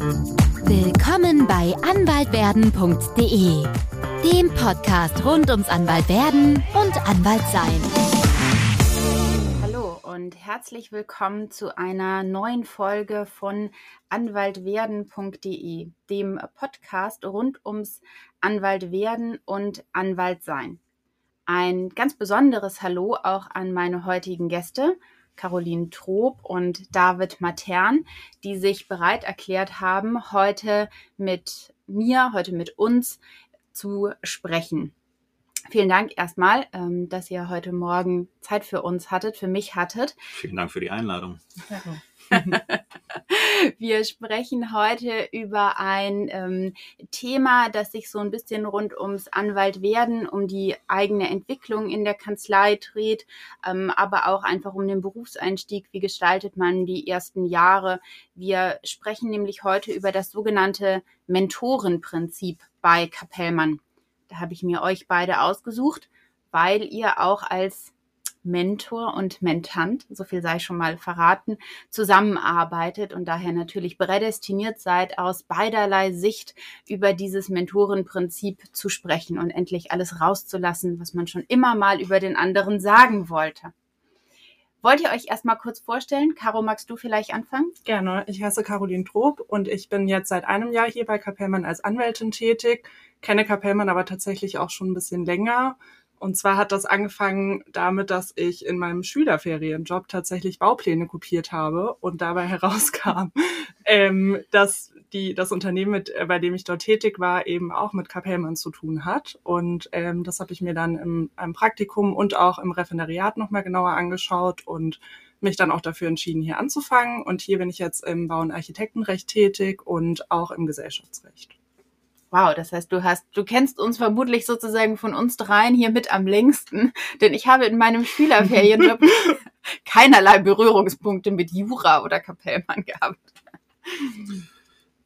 Willkommen bei anwaltwerden.de, dem Podcast rund ums Anwaltwerden und Anwaltsein. Hallo und herzlich willkommen zu einer neuen Folge von anwaltwerden.de, dem Podcast rund ums Anwaltwerden und Anwaltsein. Ein ganz besonderes Hallo auch an meine heutigen Gäste. Caroline Trob und David Matern, die sich bereit erklärt haben, heute mit mir, heute mit uns zu sprechen. Vielen Dank erstmal, ähm, dass ihr heute Morgen Zeit für uns hattet, für mich hattet. Vielen Dank für die Einladung. Wir sprechen heute über ein ähm, Thema, das sich so ein bisschen rund ums Anwaltwerden, um die eigene Entwicklung in der Kanzlei dreht, ähm, aber auch einfach um den Berufseinstieg. Wie gestaltet man die ersten Jahre? Wir sprechen nämlich heute über das sogenannte Mentorenprinzip bei Kapellmann. Da habe ich mir euch beide ausgesucht, weil ihr auch als Mentor und Mentant, so viel sei schon mal verraten, zusammenarbeitet und daher natürlich prädestiniert seid, aus beiderlei Sicht über dieses Mentorenprinzip zu sprechen und endlich alles rauszulassen, was man schon immer mal über den anderen sagen wollte. Wollt ihr euch erstmal kurz vorstellen? Caro, magst du vielleicht anfangen? Gerne. Ich heiße Caroline Trob und ich bin jetzt seit einem Jahr hier bei Kapellmann als Anwältin tätig, kenne Kapellmann aber tatsächlich auch schon ein bisschen länger und zwar hat das angefangen damit, dass ich in meinem Schülerferienjob tatsächlich Baupläne kopiert habe und dabei herauskam, ähm, dass die, das Unternehmen, mit, äh, bei dem ich dort tätig war, eben auch mit Kapellmann zu tun hat. Und ähm, das habe ich mir dann im, im Praktikum und auch im Referendariat nochmal genauer angeschaut und mich dann auch dafür entschieden, hier anzufangen. Und hier bin ich jetzt im Bau- und Architektenrecht tätig und auch im Gesellschaftsrecht. Wow, das heißt, du hast, du kennst uns vermutlich sozusagen von uns dreien hier mit am längsten, denn ich habe in meinem Schülerferienjob keinerlei Berührungspunkte mit Jura oder Kapellmann gehabt.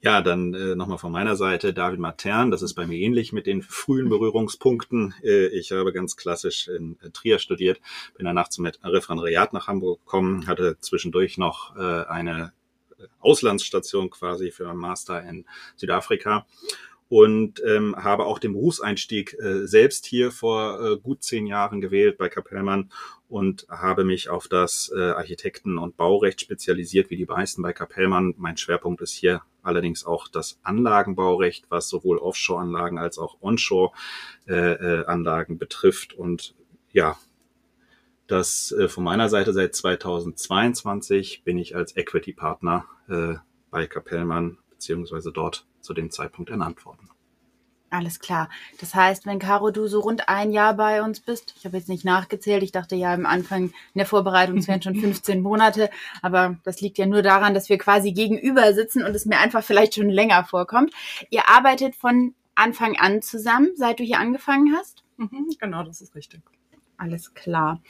Ja, dann äh, nochmal von meiner Seite David Matern. Das ist bei mir ähnlich mit den frühen Berührungspunkten. Äh, ich habe ganz klassisch in äh, Trier studiert, bin danach zum Referendariat nach Hamburg gekommen, hatte zwischendurch noch äh, eine Auslandsstation quasi für einen Master in Südafrika und ähm, habe auch den Berufseinstieg äh, selbst hier vor äh, gut zehn Jahren gewählt bei Kapellmann und habe mich auf das äh, Architekten- und Baurecht spezialisiert, wie die meisten bei Kapellmann. Mein Schwerpunkt ist hier allerdings auch das Anlagenbaurecht, was sowohl Offshore-Anlagen als auch Onshore-Anlagen äh, äh, betrifft. Und ja, das äh, von meiner Seite seit 2022 bin ich als Equity-Partner äh, bei Kapellmann beziehungsweise dort zu dem Zeitpunkt ernannt worden. Alles klar. Das heißt, wenn Caro, du so rund ein Jahr bei uns bist, ich habe jetzt nicht nachgezählt, ich dachte ja am Anfang in der Vorbereitung, es wären schon 15 Monate, aber das liegt ja nur daran, dass wir quasi gegenüber sitzen und es mir einfach vielleicht schon länger vorkommt. Ihr arbeitet von Anfang an zusammen, seit du hier angefangen hast? Mhm, genau, das ist richtig. Alles klar.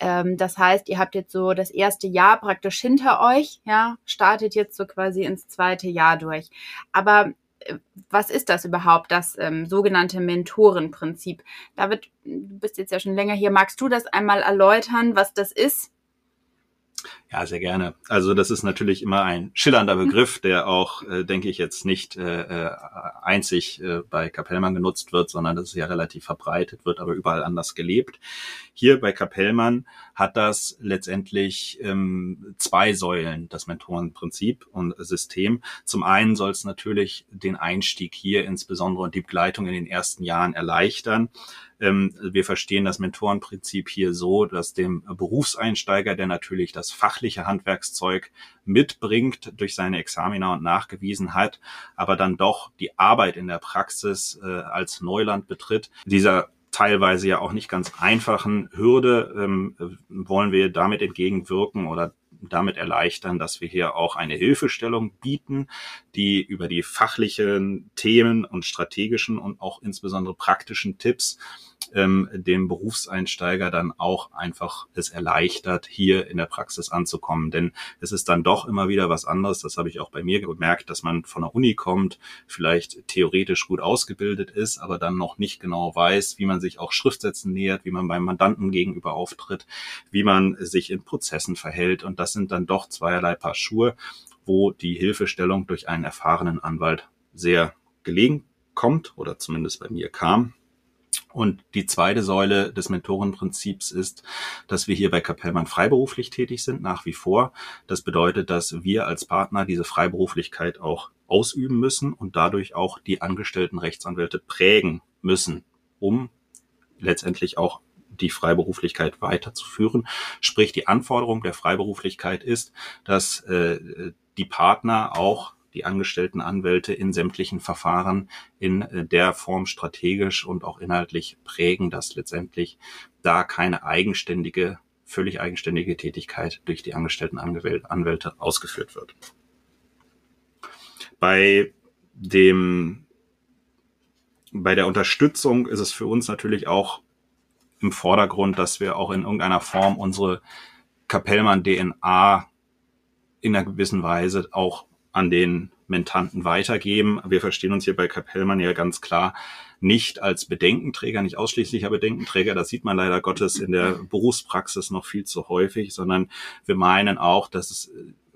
Ähm, das heißt, ihr habt jetzt so das erste Jahr praktisch hinter euch, ja, startet jetzt so quasi ins zweite Jahr durch. Aber äh, was ist das überhaupt, das ähm, sogenannte Mentorenprinzip? David, du bist jetzt ja schon länger hier. Magst du das einmal erläutern, was das ist? Ja, sehr gerne. Also das ist natürlich immer ein schillernder mhm. Begriff, der auch, äh, denke ich, jetzt nicht äh, äh, einzig äh, bei Kapellmann genutzt wird, sondern das ist ja relativ verbreitet, wird aber überall anders gelebt. Hier bei Kapellmann hat das letztendlich ähm, zwei Säulen, das Mentorenprinzip und System. Zum einen soll es natürlich den Einstieg hier insbesondere und die Begleitung in den ersten Jahren erleichtern. Ähm, wir verstehen das Mentorenprinzip hier so, dass dem Berufseinsteiger, der natürlich das fachliche Handwerkszeug mitbringt durch seine Examina und nachgewiesen hat, aber dann doch die Arbeit in der Praxis äh, als Neuland betritt, dieser teilweise ja auch nicht ganz einfachen Hürde ähm, wollen wir damit entgegenwirken oder damit erleichtern, dass wir hier auch eine Hilfestellung bieten, die über die fachlichen Themen und strategischen und auch insbesondere praktischen Tipps ähm, dem Berufseinsteiger dann auch einfach es erleichtert, hier in der Praxis anzukommen. Denn es ist dann doch immer wieder was anderes. Das habe ich auch bei mir gemerkt, dass man von der Uni kommt, vielleicht theoretisch gut ausgebildet ist, aber dann noch nicht genau weiß, wie man sich auch Schriftsätzen nähert, wie man beim Mandanten gegenüber auftritt, wie man sich in Prozessen verhält. Und das sind dann doch zweierlei Paar Schuhe wo die Hilfestellung durch einen erfahrenen Anwalt sehr gelegen kommt oder zumindest bei mir kam. Und die zweite Säule des Mentorenprinzips ist, dass wir hier bei Kapellmann freiberuflich tätig sind, nach wie vor. Das bedeutet, dass wir als Partner diese Freiberuflichkeit auch ausüben müssen und dadurch auch die angestellten Rechtsanwälte prägen müssen, um letztendlich auch die Freiberuflichkeit weiterzuführen. Sprich, die Anforderung der Freiberuflichkeit ist, dass äh, die Partner auch die angestellten Anwälte in sämtlichen Verfahren in äh, der Form strategisch und auch inhaltlich prägen, dass letztendlich da keine eigenständige, völlig eigenständige Tätigkeit durch die angestellten Anwälte ausgeführt wird. Bei dem, bei der Unterstützung ist es für uns natürlich auch im Vordergrund, dass wir auch in irgendeiner Form unsere Kapellmann-DNA in einer gewissen Weise auch an den Mentanten weitergeben. Wir verstehen uns hier bei Kapellmann ja ganz klar nicht als Bedenkenträger, nicht ausschließlicher Bedenkenträger. Das sieht man leider Gottes in der Berufspraxis noch viel zu häufig, sondern wir meinen auch, dass es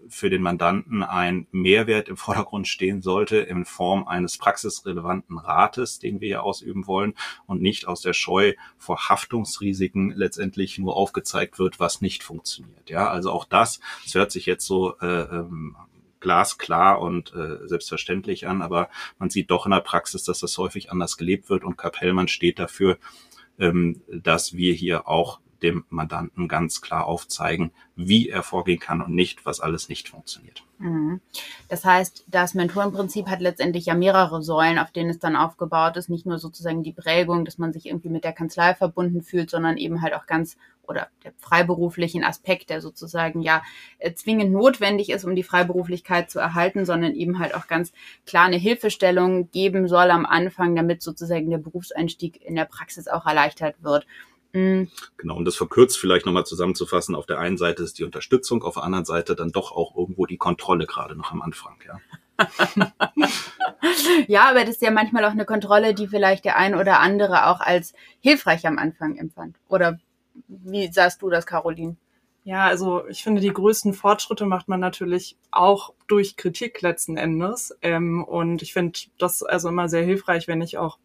für den Mandanten ein Mehrwert im Vordergrund stehen sollte in Form eines praxisrelevanten Rates, den wir ja ausüben wollen und nicht aus der Scheu vor Haftungsrisiken letztendlich nur aufgezeigt wird, was nicht funktioniert. Ja, also auch das, es hört sich jetzt so äh, ähm, glasklar und äh, selbstverständlich an, aber man sieht doch in der Praxis, dass das häufig anders gelebt wird und Kapellmann steht dafür, ähm, dass wir hier auch dem Mandanten ganz klar aufzeigen, wie er vorgehen kann und nicht, was alles nicht funktioniert. Mhm. Das heißt, das Mentorenprinzip hat letztendlich ja mehrere Säulen, auf denen es dann aufgebaut ist. Nicht nur sozusagen die Prägung, dass man sich irgendwie mit der Kanzlei verbunden fühlt, sondern eben halt auch ganz oder der freiberuflichen Aspekt, der sozusagen ja äh, zwingend notwendig ist, um die Freiberuflichkeit zu erhalten, sondern eben halt auch ganz klar eine Hilfestellung geben soll am Anfang, damit sozusagen der Berufseinstieg in der Praxis auch erleichtert wird. Mhm. Genau, und das verkürzt vielleicht nochmal zusammenzufassen. Auf der einen Seite ist die Unterstützung, auf der anderen Seite dann doch auch irgendwo die Kontrolle gerade noch am Anfang, ja. ja, aber das ist ja manchmal auch eine Kontrolle, die vielleicht der ein oder andere auch als hilfreich am Anfang empfand. Oder wie sahst du das, Caroline? Ja, also ich finde, die größten Fortschritte macht man natürlich auch durch Kritik letzten Endes. Ähm, und ich finde das also immer sehr hilfreich, wenn ich auch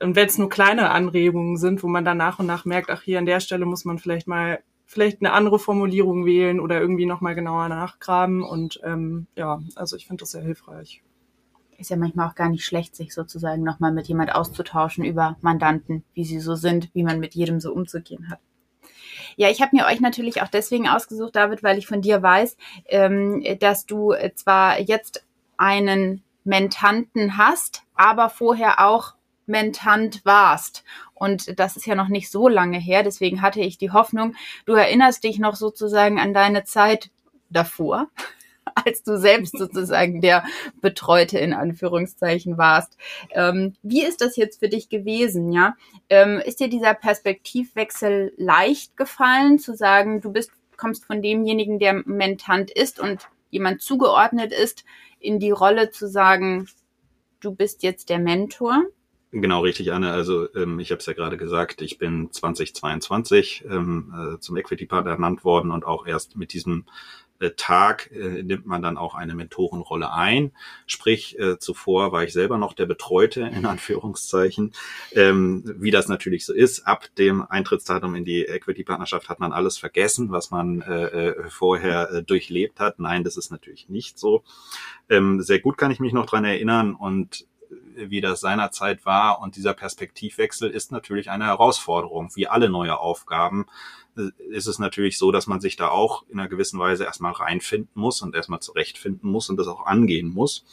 und wenn es nur kleine Anregungen sind, wo man dann nach und nach merkt, ach hier an der Stelle muss man vielleicht mal vielleicht eine andere Formulierung wählen oder irgendwie nochmal genauer nachgraben. Und ähm, ja, also ich finde das sehr hilfreich. Ist ja manchmal auch gar nicht schlecht, sich sozusagen nochmal mit jemand auszutauschen über Mandanten, wie sie so sind, wie man mit jedem so umzugehen hat. Ja, ich habe mir euch natürlich auch deswegen ausgesucht, David, weil ich von dir weiß, ähm, dass du zwar jetzt einen Mentanten hast, aber vorher auch Mentant warst. Und das ist ja noch nicht so lange her, deswegen hatte ich die Hoffnung, du erinnerst dich noch sozusagen an deine Zeit davor, als du selbst sozusagen der Betreute in Anführungszeichen warst. Ähm, wie ist das jetzt für dich gewesen, ja? Ähm, ist dir dieser Perspektivwechsel leicht gefallen, zu sagen, du bist, kommst von demjenigen, der Mentant ist und jemand zugeordnet ist, in die Rolle zu sagen, du bist jetzt der Mentor? Genau, richtig, Anne. Also ähm, ich habe es ja gerade gesagt, ich bin 2022 ähm, äh, zum Equity Partner ernannt worden und auch erst mit diesem äh, Tag äh, nimmt man dann auch eine Mentorenrolle ein. Sprich, äh, zuvor war ich selber noch der Betreute, in Anführungszeichen. Ähm, wie das natürlich so ist, ab dem Eintrittsdatum in die Equity-Partnerschaft hat man alles vergessen, was man äh, äh, vorher äh, durchlebt hat. Nein, das ist natürlich nicht so. Ähm, sehr gut kann ich mich noch dran erinnern und wie das seinerzeit war. Und dieser Perspektivwechsel ist natürlich eine Herausforderung. Wie alle neue Aufgaben äh, ist es natürlich so, dass man sich da auch in einer gewissen Weise erstmal reinfinden muss und erstmal zurechtfinden muss und das auch angehen muss.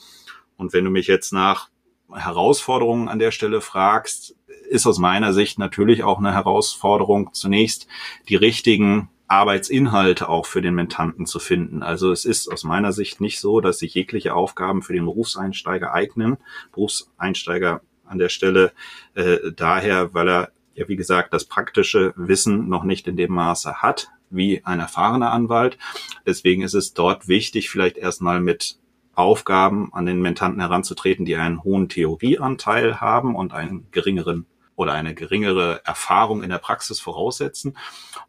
Und wenn du mich jetzt nach Herausforderungen an der Stelle fragst, ist aus meiner Sicht natürlich auch eine Herausforderung, zunächst die richtigen Arbeitsinhalte auch für den Mentanten zu finden. Also es ist aus meiner Sicht nicht so, dass sich jegliche Aufgaben für den Berufseinsteiger eignen. Berufseinsteiger an der Stelle äh, daher, weil er ja wie gesagt das praktische Wissen noch nicht in dem Maße hat wie ein erfahrener Anwalt. Deswegen ist es dort wichtig, vielleicht erstmal mit Aufgaben an den Mentanten heranzutreten, die einen hohen Theorieanteil haben und einen geringeren oder eine geringere Erfahrung in der Praxis voraussetzen.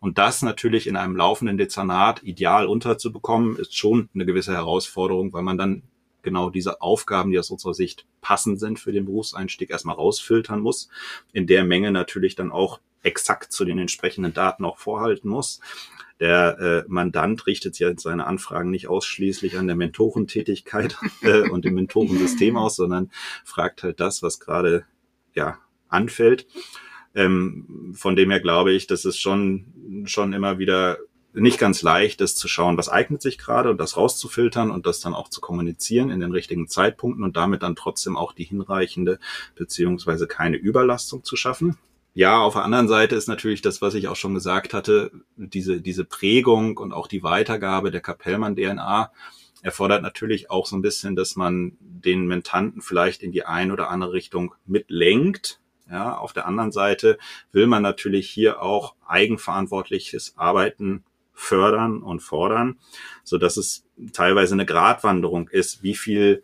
Und das natürlich in einem laufenden Dezernat ideal unterzubekommen, ist schon eine gewisse Herausforderung, weil man dann genau diese Aufgaben, die aus unserer Sicht passend sind für den Berufseinstieg, erstmal rausfiltern muss. In der Menge natürlich dann auch exakt zu den entsprechenden Daten auch vorhalten muss. Der äh, Mandant richtet ja seine Anfragen nicht ausschließlich an der Mentorentätigkeit äh, und dem Mentorensystem aus, sondern fragt halt das, was gerade ja anfällt. Ähm, von dem her glaube ich, dass es schon schon immer wieder nicht ganz leicht ist zu schauen, was eignet sich gerade und das rauszufiltern und das dann auch zu kommunizieren in den richtigen Zeitpunkten und damit dann trotzdem auch die hinreichende beziehungsweise keine Überlastung zu schaffen. Ja, auf der anderen Seite ist natürlich das, was ich auch schon gesagt hatte, diese, diese Prägung und auch die Weitergabe der Kapellmann-DNA erfordert natürlich auch so ein bisschen, dass man den Mentanten vielleicht in die ein oder andere Richtung mitlenkt. Ja, auf der anderen Seite will man natürlich hier auch eigenverantwortliches Arbeiten fördern und fordern, so dass es teilweise eine Gratwanderung ist, wie viel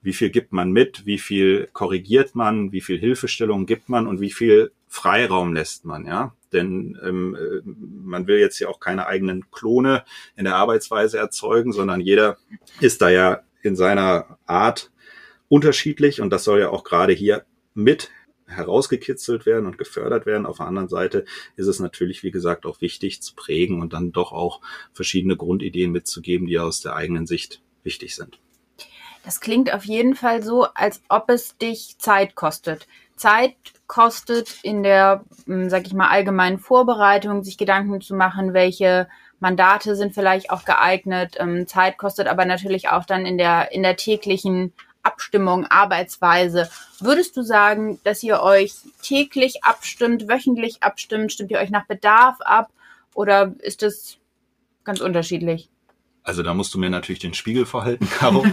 wie viel gibt man mit, wie viel korrigiert man, wie viel Hilfestellung gibt man? Und wie viel Freiraum lässt man, ja. Denn ähm, äh, man will jetzt ja auch keine eigenen Klone in der Arbeitsweise erzeugen, sondern jeder ist da ja in seiner Art unterschiedlich. Und das soll ja auch gerade hier mit herausgekitzelt werden und gefördert werden. Auf der anderen Seite ist es natürlich, wie gesagt, auch wichtig zu prägen und dann doch auch verschiedene Grundideen mitzugeben, die aus der eigenen Sicht wichtig sind. Das klingt auf jeden Fall so, als ob es dich Zeit kostet. Zeit kostet in der, hm, sag ich mal, allgemeinen Vorbereitung, sich Gedanken zu machen, welche Mandate sind vielleicht auch geeignet. Ähm, Zeit kostet aber natürlich auch dann in der, in der täglichen Abstimmung, Arbeitsweise. Würdest du sagen, dass ihr euch täglich abstimmt, wöchentlich abstimmt? Stimmt ihr euch nach Bedarf ab? Oder ist es ganz unterschiedlich? Also da musst du mir natürlich den Spiegel verhalten, Caro.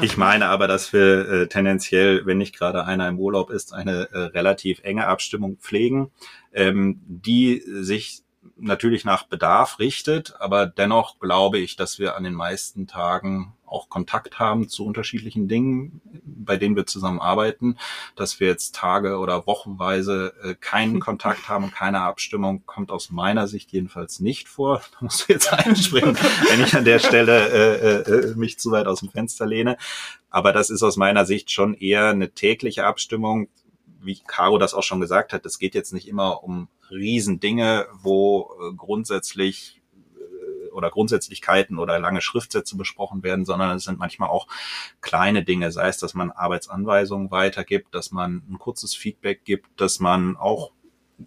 ich meine aber, dass wir äh, tendenziell, wenn nicht gerade einer im Urlaub ist, eine äh, relativ enge Abstimmung pflegen, ähm, die sich natürlich nach Bedarf richtet, aber dennoch glaube ich, dass wir an den meisten Tagen auch Kontakt haben zu unterschiedlichen Dingen, bei denen wir zusammenarbeiten, dass wir jetzt Tage oder Wochenweise äh, keinen Kontakt haben und keine Abstimmung, kommt aus meiner Sicht jedenfalls nicht vor. Da musst du jetzt einspringen, wenn ich an der Stelle äh, äh, mich zu weit aus dem Fenster lehne. Aber das ist aus meiner Sicht schon eher eine tägliche Abstimmung, wie Caro das auch schon gesagt hat, es geht jetzt nicht immer um Riesendinge, wo äh, grundsätzlich äh, oder Grundsätzlichkeiten oder lange Schriftsätze besprochen werden, sondern es sind manchmal auch kleine Dinge, sei es, dass man Arbeitsanweisungen weitergibt, dass man ein kurzes Feedback gibt, dass man auch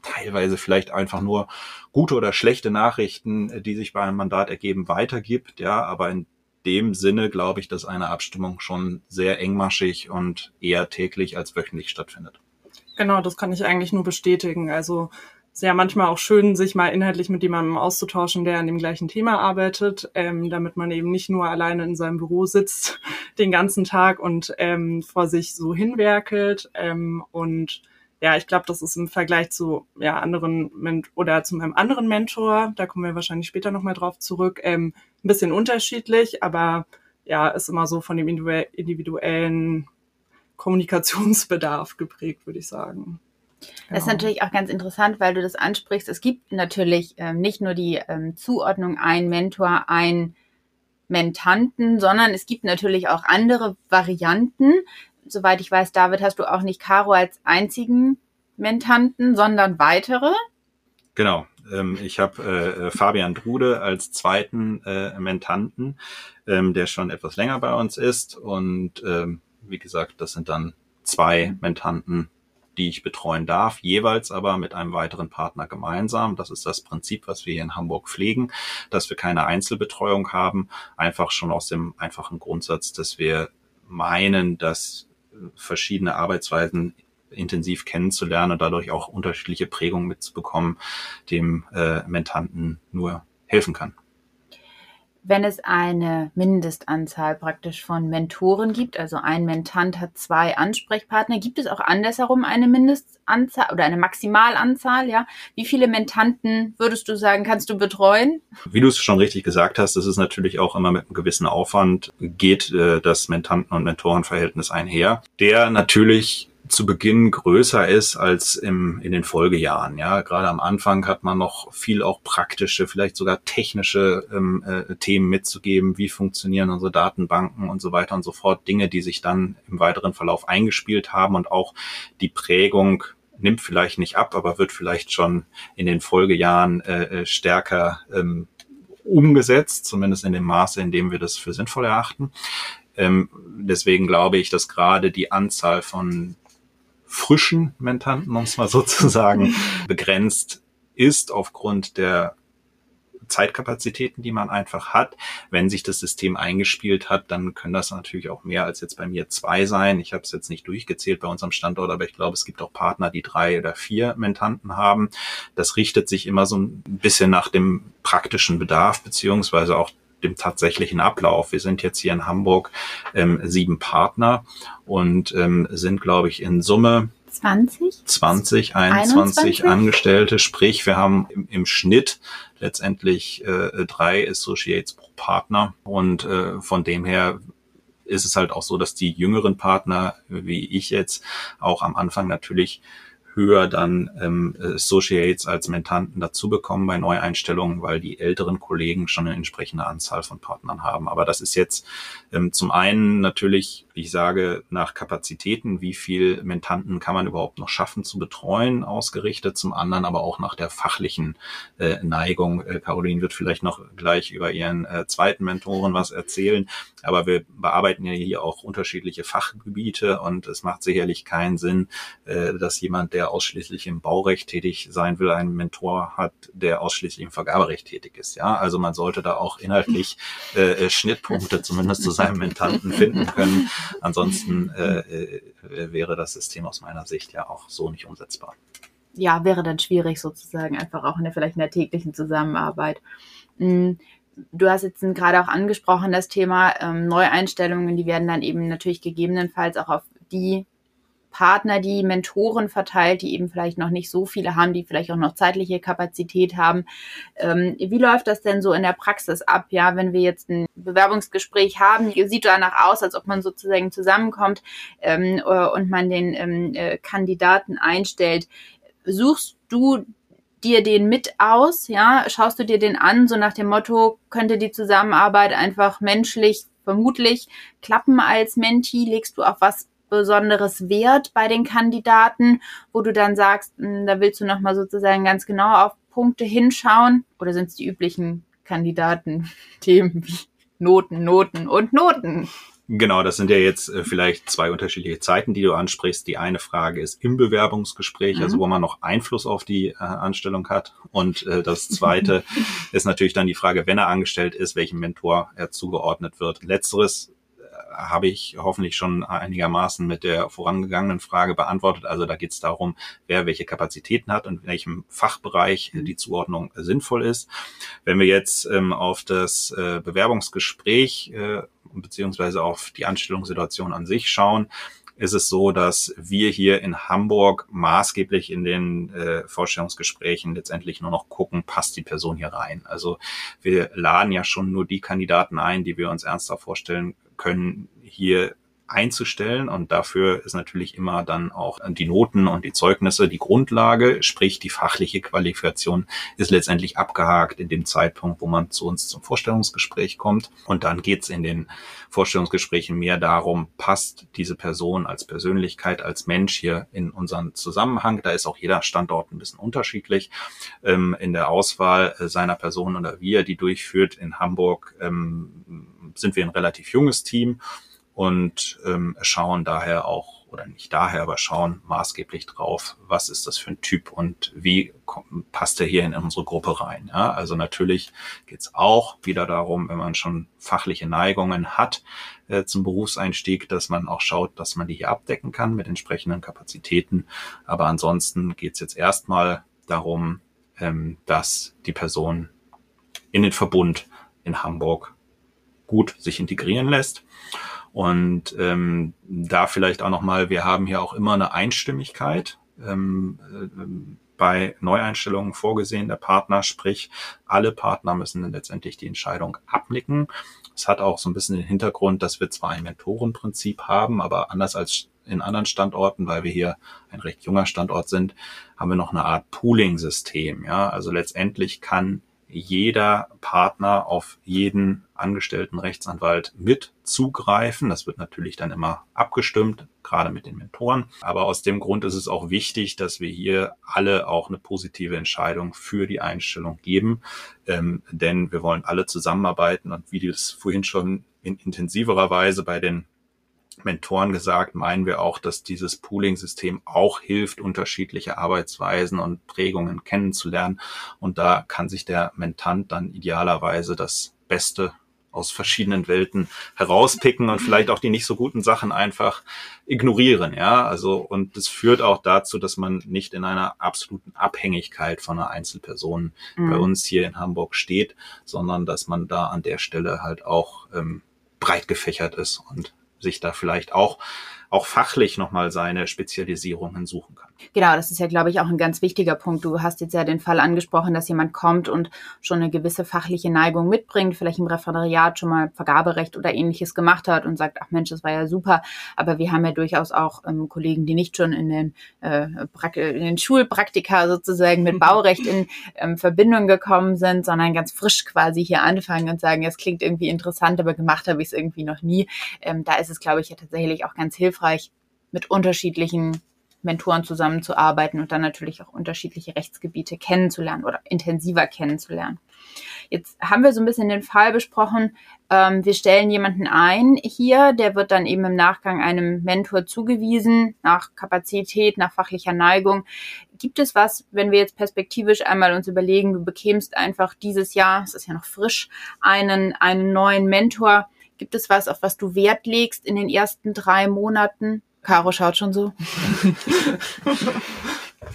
teilweise vielleicht einfach nur gute oder schlechte Nachrichten, die sich bei einem Mandat ergeben, weitergibt, ja, aber in dem Sinne glaube ich, dass eine Abstimmung schon sehr engmaschig und eher täglich als wöchentlich stattfindet. Genau, das kann ich eigentlich nur bestätigen. Also ist ja manchmal auch schön, sich mal inhaltlich mit jemandem auszutauschen, der an dem gleichen Thema arbeitet, ähm, damit man eben nicht nur alleine in seinem Büro sitzt den ganzen Tag und ähm, vor sich so hinwerkelt. Ähm, und ja, ich glaube, das ist im Vergleich zu ja, anderen Men oder zu meinem anderen Mentor, da kommen wir wahrscheinlich später nochmal drauf zurück, ähm, ein bisschen unterschiedlich, aber ja, ist immer so von dem individuellen Kommunikationsbedarf geprägt, würde ich sagen. Das ist natürlich auch ganz interessant, weil du das ansprichst. Es gibt natürlich ähm, nicht nur die ähm, Zuordnung ein Mentor, ein Mentanten, sondern es gibt natürlich auch andere Varianten. Soweit ich weiß, David, hast du auch nicht Caro als einzigen Mentanten, sondern weitere. Genau. Ähm, ich habe äh, Fabian Drude als zweiten äh, Mentanten, ähm, der schon etwas länger bei uns ist. Und ähm, wie gesagt, das sind dann zwei Mentanten, die ich betreuen darf, jeweils aber mit einem weiteren Partner gemeinsam. Das ist das Prinzip, was wir hier in Hamburg pflegen, dass wir keine Einzelbetreuung haben, einfach schon aus dem einfachen Grundsatz, dass wir meinen, dass verschiedene Arbeitsweisen intensiv kennenzulernen und dadurch auch unterschiedliche Prägungen mitzubekommen, dem äh, Mentanten nur helfen kann wenn es eine Mindestanzahl praktisch von Mentoren gibt, also ein Mentant hat zwei Ansprechpartner, gibt es auch andersherum eine Mindestanzahl oder eine Maximalanzahl, ja? Wie viele Mentanten würdest du sagen, kannst du betreuen? Wie du es schon richtig gesagt hast, das ist natürlich auch immer mit einem gewissen Aufwand geht äh, das Mentanten- und Mentorenverhältnis einher, der natürlich zu Beginn größer ist als im, in den Folgejahren. Ja, gerade am Anfang hat man noch viel auch praktische, vielleicht sogar technische ähm, äh, Themen mitzugeben. Wie funktionieren unsere Datenbanken und so weiter und so fort. Dinge, die sich dann im weiteren Verlauf eingespielt haben und auch die Prägung nimmt vielleicht nicht ab, aber wird vielleicht schon in den Folgejahren äh, äh stärker ähm, umgesetzt, zumindest in dem Maße, in dem wir das für sinnvoll erachten. Ähm, deswegen glaube ich, dass gerade die Anzahl von frischen Mentanten, um es mal so zu sagen, begrenzt ist aufgrund der Zeitkapazitäten, die man einfach hat. Wenn sich das System eingespielt hat, dann können das natürlich auch mehr als jetzt bei mir zwei sein. Ich habe es jetzt nicht durchgezählt bei unserem Standort, aber ich glaube, es gibt auch Partner, die drei oder vier Mentanten haben. Das richtet sich immer so ein bisschen nach dem praktischen Bedarf beziehungsweise auch dem tatsächlichen Ablauf. Wir sind jetzt hier in Hamburg ähm, sieben Partner und ähm, sind, glaube ich, in Summe 20? 20, 21, 21? Angestellte. Sprich, wir haben im, im Schnitt letztendlich äh, drei Associates pro Partner. Und äh, von dem her ist es halt auch so, dass die jüngeren Partner, wie ich jetzt, auch am Anfang natürlich höher dann ähm, Associates als Mentanten dazu bekommen bei Neueinstellungen, weil die älteren Kollegen schon eine entsprechende Anzahl von Partnern haben. Aber das ist jetzt ähm, zum einen natürlich, ich sage, nach Kapazitäten, wie viel Mentanten kann man überhaupt noch schaffen zu betreuen, ausgerichtet. Zum anderen aber auch nach der fachlichen äh, Neigung. Äh, Caroline wird vielleicht noch gleich über ihren äh, zweiten Mentoren was erzählen. Aber wir bearbeiten ja hier auch unterschiedliche Fachgebiete und es macht sicherlich keinen Sinn, äh, dass jemand, der der ausschließlich im Baurecht tätig sein will, einen Mentor hat, der ausschließlich im Vergaberecht tätig ist. Ja, also man sollte da auch inhaltlich äh, äh Schnittpunkte zumindest zu seinem Mentanten finden können. Ansonsten äh, äh, wäre das System aus meiner Sicht ja auch so nicht umsetzbar. Ja, wäre dann schwierig sozusagen, einfach auch in der vielleicht in der täglichen Zusammenarbeit. Mhm du hast jetzt gerade auch angesprochen, das Thema ähm, Neueinstellungen, die werden dann eben natürlich gegebenenfalls auch auf die Partner, die Mentoren verteilt, die eben vielleicht noch nicht so viele haben, die vielleicht auch noch zeitliche Kapazität haben. Ähm, wie läuft das denn so in der Praxis ab? Ja, wenn wir jetzt ein Bewerbungsgespräch haben, sieht danach aus, als ob man sozusagen zusammenkommt ähm, äh, und man den ähm, äh, Kandidaten einstellt. Suchst du dir den mit aus, ja, schaust du dir den an, so nach dem Motto, könnte die Zusammenarbeit einfach menschlich vermutlich klappen als Menti, legst du auf was besonderes Wert bei den Kandidaten, wo du dann sagst, hm, da willst du nochmal sozusagen ganz genau auf Punkte hinschauen? Oder sind es die üblichen Kandidaten-Themen wie Noten, Noten und Noten? Genau, das sind ja jetzt äh, vielleicht zwei unterschiedliche Zeiten, die du ansprichst. Die eine Frage ist im Bewerbungsgespräch, also mhm. also wo man noch Einfluss auf die äh, Anstellung hat. Und äh, das zweite ist natürlich dann die Frage, wenn er angestellt ist, welchem Mentor er zugeordnet wird. Letzteres habe ich hoffentlich schon einigermaßen mit der vorangegangenen Frage beantwortet. Also da geht es darum, wer welche Kapazitäten hat und in welchem Fachbereich die Zuordnung sinnvoll ist. Wenn wir jetzt ähm, auf das äh, Bewerbungsgespräch äh, beziehungsweise auf die Anstellungssituation an sich schauen, ist es so, dass wir hier in Hamburg maßgeblich in den äh, Vorstellungsgesprächen letztendlich nur noch gucken, passt die Person hier rein. Also wir laden ja schon nur die Kandidaten ein, die wir uns ernsthaft vorstellen können, hier einzustellen. Und dafür ist natürlich immer dann auch die Noten und die Zeugnisse die Grundlage, sprich die fachliche Qualifikation ist letztendlich abgehakt in dem Zeitpunkt, wo man zu uns zum Vorstellungsgespräch kommt. Und dann geht's in den Vorstellungsgesprächen mehr darum, passt diese Person als Persönlichkeit, als Mensch hier in unseren Zusammenhang. Da ist auch jeder Standort ein bisschen unterschiedlich ähm, in der Auswahl seiner Person oder wie er die durchführt. In Hamburg ähm, sind wir ein relativ junges Team und ähm, schauen daher auch, oder nicht daher, aber schauen maßgeblich drauf, was ist das für ein Typ und wie passt er hier in unsere Gruppe rein. Ja? Also natürlich geht es auch wieder darum, wenn man schon fachliche Neigungen hat äh, zum Berufseinstieg, dass man auch schaut, dass man die hier abdecken kann mit entsprechenden Kapazitäten. Aber ansonsten geht es jetzt erstmal darum, ähm, dass die Person in den Verbund in Hamburg gut sich integrieren lässt. Und ähm, da vielleicht auch nochmal, wir haben hier auch immer eine Einstimmigkeit ähm, äh, bei Neueinstellungen vorgesehen, der Partner, sprich alle Partner müssen letztendlich die Entscheidung abnicken. Es hat auch so ein bisschen den Hintergrund, dass wir zwar ein Mentorenprinzip haben, aber anders als in anderen Standorten, weil wir hier ein recht junger Standort sind, haben wir noch eine Art Pooling-System. Ja, also letztendlich kann jeder Partner auf jeden angestellten Rechtsanwalt mit zugreifen. Das wird natürlich dann immer abgestimmt, gerade mit den Mentoren. Aber aus dem Grund ist es auch wichtig, dass wir hier alle auch eine positive Entscheidung für die Einstellung geben. Ähm, denn wir wollen alle zusammenarbeiten und wie das vorhin schon in intensiverer Weise bei den Mentoren gesagt, meinen wir auch, dass dieses Pooling-System auch hilft, unterschiedliche Arbeitsweisen und Prägungen kennenzulernen. Und da kann sich der Mentant dann idealerweise das Beste aus verschiedenen Welten herauspicken und vielleicht auch die nicht so guten Sachen einfach ignorieren, ja. Also, und das führt auch dazu, dass man nicht in einer absoluten Abhängigkeit von einer Einzelperson mhm. bei uns hier in Hamburg steht, sondern dass man da an der Stelle halt auch ähm, breit gefächert ist und sich da vielleicht auch auch fachlich nochmal seine Spezialisierungen suchen kann. Genau, das ist ja, glaube ich, auch ein ganz wichtiger Punkt. Du hast jetzt ja den Fall angesprochen, dass jemand kommt und schon eine gewisse fachliche Neigung mitbringt, vielleicht im Referendariat schon mal Vergaberecht oder ähnliches gemacht hat und sagt, ach Mensch, das war ja super. Aber wir haben ja durchaus auch ähm, Kollegen, die nicht schon in den, äh, in den Schulpraktika sozusagen mit Baurecht in ähm, Verbindung gekommen sind, sondern ganz frisch quasi hier anfangen und sagen, es klingt irgendwie interessant, aber gemacht habe ich es irgendwie noch nie. Ähm, da ist es, glaube ich, ja tatsächlich auch ganz hilfreich, mit unterschiedlichen Mentoren zusammenzuarbeiten und dann natürlich auch unterschiedliche Rechtsgebiete kennenzulernen oder intensiver kennenzulernen. Jetzt haben wir so ein bisschen den Fall besprochen, ähm, wir stellen jemanden ein hier, der wird dann eben im Nachgang einem Mentor zugewiesen, nach Kapazität, nach fachlicher Neigung. Gibt es was, wenn wir jetzt perspektivisch einmal uns überlegen, du bekämst einfach dieses Jahr, es ist ja noch frisch, einen, einen neuen Mentor. Gibt es was, auf was du Wert legst in den ersten drei Monaten? Caro schaut schon so.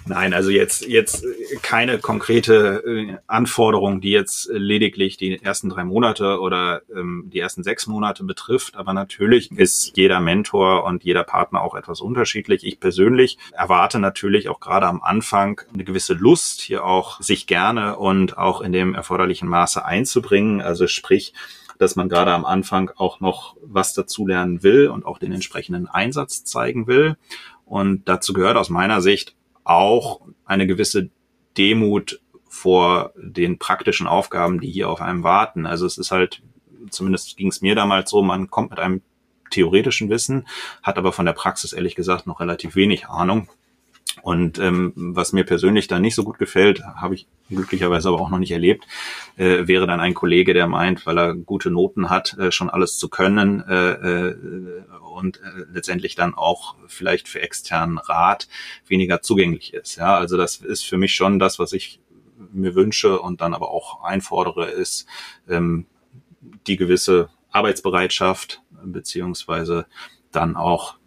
Nein, also jetzt, jetzt keine konkrete äh, Anforderung, die jetzt lediglich die ersten drei Monate oder ähm, die ersten sechs Monate betrifft. Aber natürlich ist jeder Mentor und jeder Partner auch etwas unterschiedlich. Ich persönlich erwarte natürlich auch gerade am Anfang eine gewisse Lust, hier auch sich gerne und auch in dem erforderlichen Maße einzubringen. Also sprich, dass man gerade am Anfang auch noch was dazulernen will und auch den entsprechenden Einsatz zeigen will. Und dazu gehört aus meiner Sicht auch eine gewisse Demut vor den praktischen Aufgaben, die hier auf einem warten. Also es ist halt, zumindest ging es mir damals so, man kommt mit einem theoretischen Wissen, hat aber von der Praxis ehrlich gesagt noch relativ wenig Ahnung. Und ähm, was mir persönlich da nicht so gut gefällt, habe ich glücklicherweise aber auch noch nicht erlebt, äh, wäre dann ein Kollege, der meint, weil er gute Noten hat, äh, schon alles zu können äh, äh, und äh, letztendlich dann auch vielleicht für externen Rat weniger zugänglich ist. Ja, also das ist für mich schon das, was ich mir wünsche und dann aber auch einfordere, ist ähm, die gewisse Arbeitsbereitschaft beziehungsweise dann auch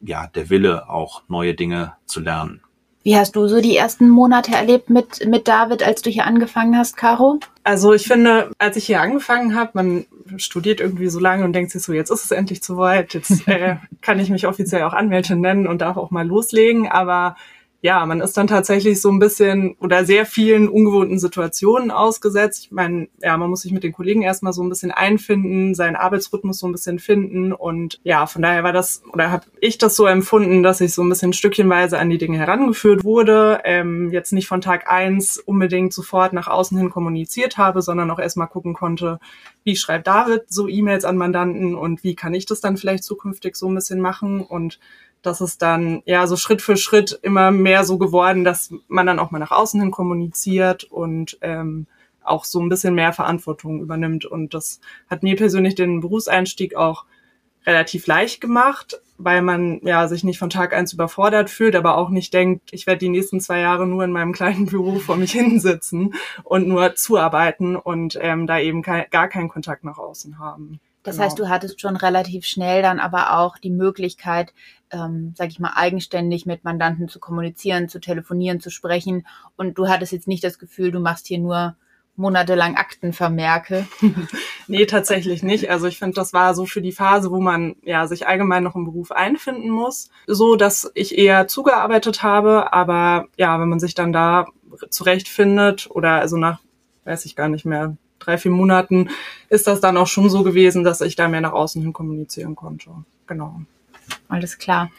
ja, der Wille, auch neue Dinge zu lernen. Wie hast du so die ersten Monate erlebt mit, mit David, als du hier angefangen hast, Caro? Also ich finde, als ich hier angefangen habe, man studiert irgendwie so lange und denkt sich so, jetzt ist es endlich zu weit, jetzt äh, kann ich mich offiziell auch Anwältin nennen und darf auch mal loslegen, aber ja, man ist dann tatsächlich so ein bisschen oder sehr vielen ungewohnten Situationen ausgesetzt. Ich meine, ja, man muss sich mit den Kollegen erstmal so ein bisschen einfinden, seinen Arbeitsrhythmus so ein bisschen finden. Und ja, von daher war das oder habe ich das so empfunden, dass ich so ein bisschen stückchenweise an die Dinge herangeführt wurde, ähm, jetzt nicht von Tag eins unbedingt sofort nach außen hin kommuniziert habe, sondern auch erstmal gucken konnte, wie schreibt David so E-Mails an Mandanten und wie kann ich das dann vielleicht zukünftig so ein bisschen machen. Und das ist dann ja so Schritt für Schritt immer mehr so geworden, dass man dann auch mal nach außen hin kommuniziert und ähm, auch so ein bisschen mehr Verantwortung übernimmt. Und das hat mir persönlich den Berufseinstieg auch relativ leicht gemacht, weil man ja sich nicht von Tag eins überfordert fühlt, aber auch nicht denkt, ich werde die nächsten zwei Jahre nur in meinem kleinen Büro vor mich hinsitzen und nur zuarbeiten und ähm, da eben kein, gar keinen Kontakt nach außen haben. Das genau. heißt, du hattest schon relativ schnell dann aber auch die Möglichkeit, ähm, sag ich mal, eigenständig mit Mandanten zu kommunizieren, zu telefonieren, zu sprechen. Und du hattest jetzt nicht das Gefühl, du machst hier nur monatelang Aktenvermerke. nee, tatsächlich nicht. Also ich finde, das war so für die Phase, wo man ja sich allgemein noch im Beruf einfinden muss, so dass ich eher zugearbeitet habe. Aber ja, wenn man sich dann da zurechtfindet oder also nach, weiß ich gar nicht mehr, drei, vier Monaten ist das dann auch schon so gewesen, dass ich da mehr nach außen hin kommunizieren konnte. Genau. Alles klar.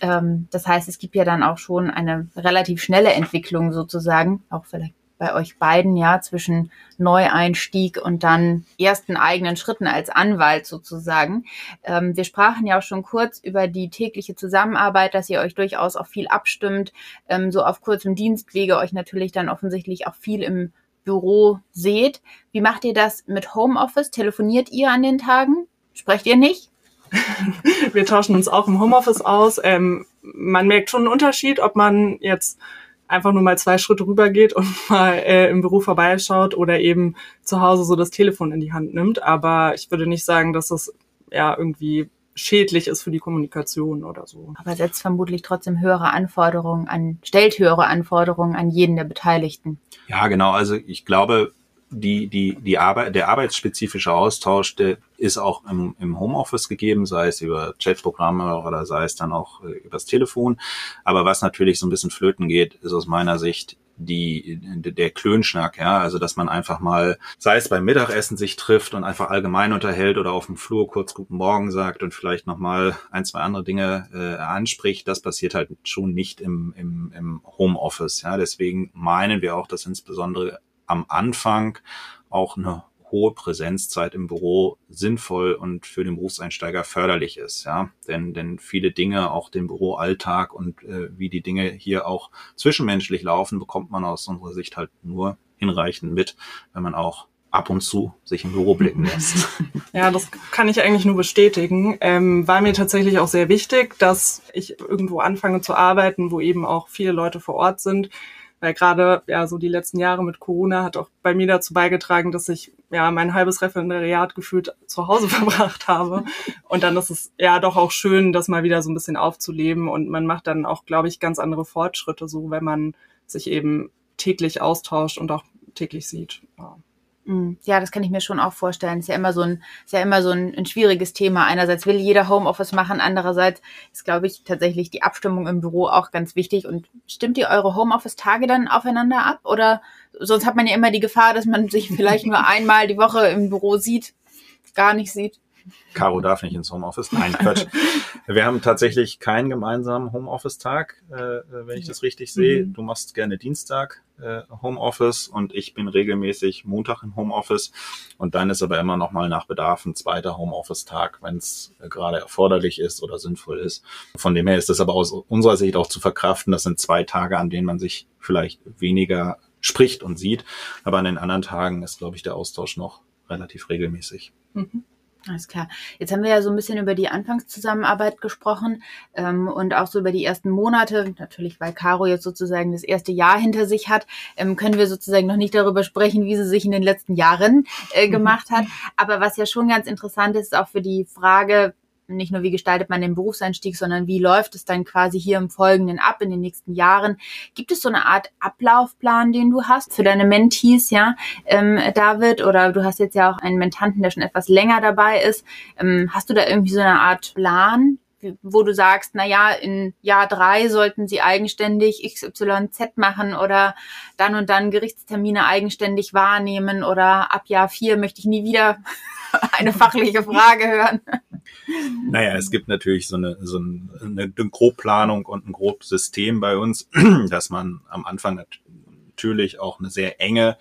Ähm, das heißt, es gibt ja dann auch schon eine relativ schnelle Entwicklung sozusagen, auch vielleicht bei euch beiden, ja, zwischen Neueinstieg und dann ersten eigenen Schritten als Anwalt sozusagen. Ähm, wir sprachen ja auch schon kurz über die tägliche Zusammenarbeit, dass ihr euch durchaus auch viel abstimmt, ähm, so auf kurzem Dienstwege euch natürlich dann offensichtlich auch viel im Büro seht. Wie macht ihr das mit Homeoffice? Telefoniert ihr an den Tagen? Sprecht ihr nicht? wir tauschen uns auch im Homeoffice aus. Ähm, man merkt schon einen Unterschied, ob man jetzt einfach nur mal zwei Schritte rübergeht und mal äh, im Büro vorbeischaut oder eben zu Hause so das Telefon in die Hand nimmt. Aber ich würde nicht sagen, dass das ja irgendwie schädlich ist für die Kommunikation oder so. Aber setzt vermutlich trotzdem höhere Anforderungen an, stellt höhere Anforderungen an jeden der Beteiligten. Ja, genau. Also ich glaube, die, die, die Arbeit, der arbeitsspezifische Austausch, der ist auch im, im Homeoffice gegeben, sei es über Chatprogramme oder sei es dann auch äh, übers Telefon. Aber was natürlich so ein bisschen flöten geht, ist aus meiner Sicht die, der Klönschnack, ja, also dass man einfach mal, sei es beim Mittagessen sich trifft und einfach allgemein unterhält oder auf dem Flur kurz Guten Morgen sagt und vielleicht nochmal ein, zwei andere Dinge äh, anspricht, das passiert halt schon nicht im, im, im Homeoffice, ja, deswegen meinen wir auch, dass insbesondere am Anfang auch eine hohe Präsenzzeit im Büro sinnvoll und für den Berufseinsteiger förderlich ist, ja, denn denn viele Dinge, auch den Büroalltag und äh, wie die Dinge hier auch zwischenmenschlich laufen, bekommt man aus unserer Sicht halt nur hinreichend mit, wenn man auch ab und zu sich im Büro blicken lässt. Ja, das kann ich eigentlich nur bestätigen. Ähm, war mir tatsächlich auch sehr wichtig, dass ich irgendwo anfange zu arbeiten, wo eben auch viele Leute vor Ort sind weil gerade ja so die letzten Jahre mit Corona hat auch bei mir dazu beigetragen, dass ich ja mein halbes Referendariat gefühlt zu Hause verbracht habe. Und dann ist es ja doch auch schön, das mal wieder so ein bisschen aufzuleben. Und man macht dann auch, glaube ich, ganz andere Fortschritte, so wenn man sich eben täglich austauscht und auch täglich sieht. Ja. Mm, ja, das kann ich mir schon auch vorstellen. Ist ja immer so ein, ist ja immer so ein, ein schwieriges Thema. Einerseits will jeder Homeoffice machen, andererseits ist, glaube ich, tatsächlich die Abstimmung im Büro auch ganz wichtig. Und stimmt ihr eure Homeoffice-Tage dann aufeinander ab? Oder sonst hat man ja immer die Gefahr, dass man sich vielleicht nur einmal die Woche im Büro sieht, gar nicht sieht. Caro darf nicht ins Homeoffice. Nein, Quatsch. Wir haben tatsächlich keinen gemeinsamen Homeoffice-Tag, äh, wenn ich das richtig sehe. Mhm. Du machst gerne Dienstag äh, Homeoffice und ich bin regelmäßig Montag im Homeoffice. Und dann ist aber immer noch mal nach Bedarf ein zweiter Homeoffice-Tag, wenn es äh, gerade erforderlich ist oder sinnvoll ist. Von dem her ist das aber aus unserer Sicht auch zu verkraften. Das sind zwei Tage, an denen man sich vielleicht weniger spricht und sieht. Aber an den anderen Tagen ist, glaube ich, der Austausch noch relativ regelmäßig. Mhm. Alles klar. Jetzt haben wir ja so ein bisschen über die Anfangszusammenarbeit gesprochen ähm, und auch so über die ersten Monate. Natürlich, weil Caro jetzt sozusagen das erste Jahr hinter sich hat, ähm, können wir sozusagen noch nicht darüber sprechen, wie sie sich in den letzten Jahren äh, gemacht hat. Aber was ja schon ganz interessant ist, ist auch für die Frage, nicht nur wie gestaltet man den Berufseinstieg, sondern wie läuft es dann quasi hier im Folgenden ab in den nächsten Jahren? Gibt es so eine Art Ablaufplan, den du hast für deine Mentees, ja, ähm, David? Oder du hast jetzt ja auch einen Mentanten, der schon etwas länger dabei ist. Ähm, hast du da irgendwie so eine Art Plan, wo du sagst, na ja, in Jahr drei sollten sie eigenständig XYZ machen oder dann und dann Gerichtstermine eigenständig wahrnehmen oder ab Jahr vier möchte ich nie wieder eine fachliche Frage hören. Naja, es gibt natürlich so eine, so eine, eine Grobplanung und ein Grobsystem bei uns, dass man am Anfang natürlich auch eine sehr enge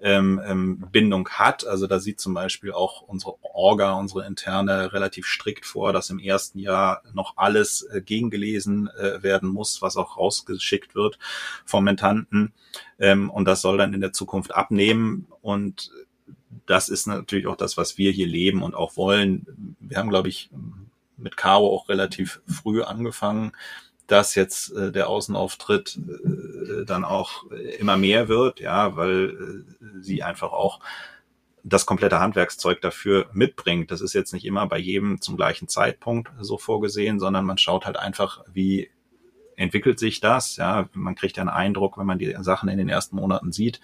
ähm, ähm, Bindung hat. Also da sieht zum Beispiel auch unsere Orga, unsere interne relativ strikt vor, dass im ersten Jahr noch alles äh, gegengelesen äh, werden muss, was auch rausgeschickt wird vom Mentanten. Ähm, und das soll dann in der Zukunft abnehmen. Und das ist natürlich auch das, was wir hier leben und auch wollen. Wir haben, glaube ich, mit Caro auch relativ früh angefangen, dass jetzt äh, der Außenauftritt äh, dann auch immer mehr wird, ja, weil äh, sie einfach auch das komplette Handwerkszeug dafür mitbringt. Das ist jetzt nicht immer bei jedem zum gleichen Zeitpunkt so vorgesehen, sondern man schaut halt einfach, wie entwickelt sich das. Ja, man kriegt ja einen Eindruck, wenn man die Sachen in den ersten Monaten sieht,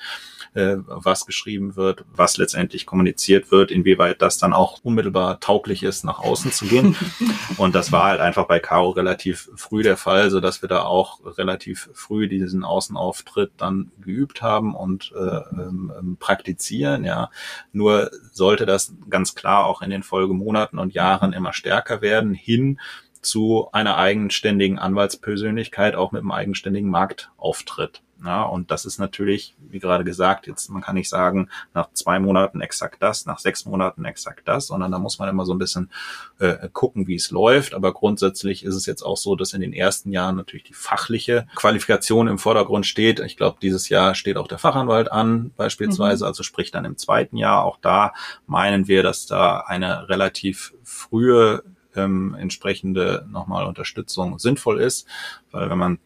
äh, was geschrieben wird, was letztendlich kommuniziert wird, inwieweit das dann auch unmittelbar tauglich ist, nach außen zu gehen. Und das war halt einfach bei Caro relativ früh der Fall, so dass wir da auch relativ früh diesen Außenauftritt dann geübt haben und äh, ähm, praktizieren. Ja, nur sollte das ganz klar auch in den Folgemonaten und Jahren immer stärker werden hin zu einer eigenständigen Anwaltspersönlichkeit auch mit einem eigenständigen Marktauftritt. Ja, und das ist natürlich, wie gerade gesagt, jetzt man kann nicht sagen, nach zwei Monaten exakt das, nach sechs Monaten exakt das, sondern da muss man immer so ein bisschen äh, gucken, wie es läuft. Aber grundsätzlich ist es jetzt auch so, dass in den ersten Jahren natürlich die fachliche Qualifikation im Vordergrund steht. Ich glaube, dieses Jahr steht auch der Fachanwalt an, beispielsweise, mhm. also sprich dann im zweiten Jahr. Auch da meinen wir, dass da eine relativ frühe ähm, entsprechende nochmal Unterstützung sinnvoll ist, weil wenn man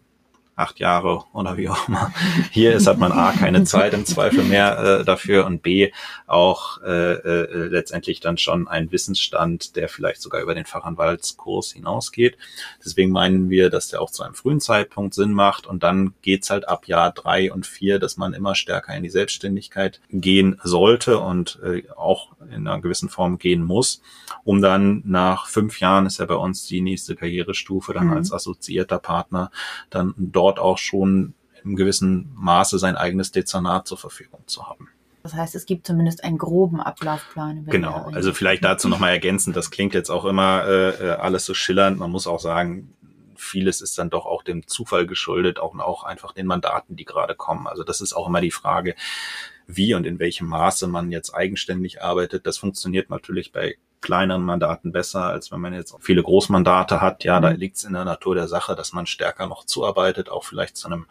acht Jahre oder wie auch immer hier ist, hat man A, keine Zeit im Zweifel mehr äh, dafür und B, auch äh, äh, letztendlich dann schon ein Wissensstand, der vielleicht sogar über den Fachanwaltskurs hinausgeht. Deswegen meinen wir, dass der auch zu einem frühen Zeitpunkt Sinn macht und dann geht's halt ab Jahr drei und vier, dass man immer stärker in die Selbstständigkeit gehen sollte und äh, auch in einer gewissen Form gehen muss, um dann nach fünf Jahren ist ja bei uns die nächste Karrierestufe dann mhm. als assoziierter Partner dann dort dort auch schon im gewissen Maße sein eigenes Dezernat zur Verfügung zu haben. Das heißt, es gibt zumindest einen groben Ablaufplan. genau, also vielleicht dazu nochmal ergänzend, das klingt jetzt auch immer äh, äh, alles so schillernd. Man muss auch sagen, vieles ist dann doch auch dem Zufall geschuldet, auch, auch einfach den Mandaten, die gerade kommen. Also das ist auch immer die Frage, wie und in welchem Maße man jetzt eigenständig arbeitet. Das funktioniert natürlich bei kleineren Mandaten besser, als wenn man jetzt viele Großmandate hat. Ja, da mhm. liegt es in der Natur der Sache, dass man stärker noch zuarbeitet, auch vielleicht zu einem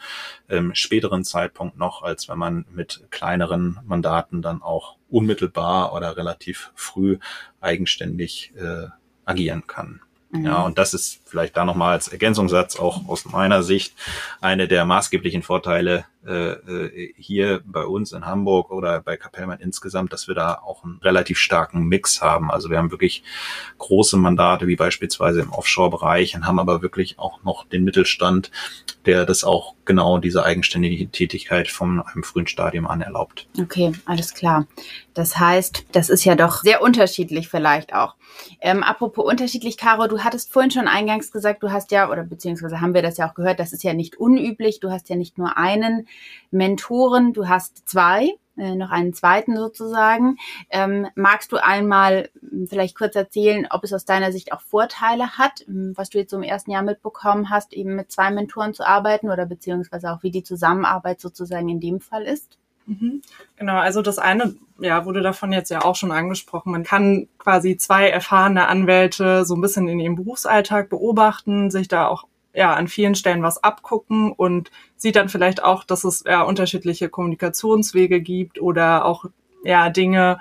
ähm, späteren Zeitpunkt noch, als wenn man mit kleineren Mandaten dann auch unmittelbar oder relativ früh eigenständig äh, agieren kann. Ja, mhm. und das ist vielleicht da nochmal als Ergänzungssatz auch aus meiner Sicht eine der maßgeblichen Vorteile äh, äh, hier bei uns in Hamburg oder bei Kapellmann insgesamt, dass wir da auch einen relativ starken Mix haben. Also wir haben wirklich große Mandate, wie beispielsweise im Offshore-Bereich, und haben aber wirklich auch noch den Mittelstand, der das auch genau diese eigenständige Tätigkeit von einem frühen Stadium an erlaubt. Okay, alles klar. Das heißt, das ist ja doch sehr unterschiedlich vielleicht auch. Ähm, apropos unterschiedlich, Caro, du hattest vorhin schon eingangs gesagt, du hast ja, oder beziehungsweise haben wir das ja auch gehört, das ist ja nicht unüblich, du hast ja nicht nur einen Mentoren, du hast zwei, äh, noch einen zweiten sozusagen. Ähm, magst du einmal hm, vielleicht kurz erzählen, ob es aus deiner Sicht auch Vorteile hat, hm, was du jetzt so im ersten Jahr mitbekommen hast, eben mit zwei Mentoren zu arbeiten oder beziehungsweise auch wie die Zusammenarbeit sozusagen in dem Fall ist? Mhm. Genau, also das eine, ja, wurde davon jetzt ja auch schon angesprochen. Man kann quasi zwei erfahrene Anwälte so ein bisschen in ihrem Berufsalltag beobachten, sich da auch ja an vielen Stellen was abgucken und sieht dann vielleicht auch, dass es ja unterschiedliche Kommunikationswege gibt oder auch ja Dinge,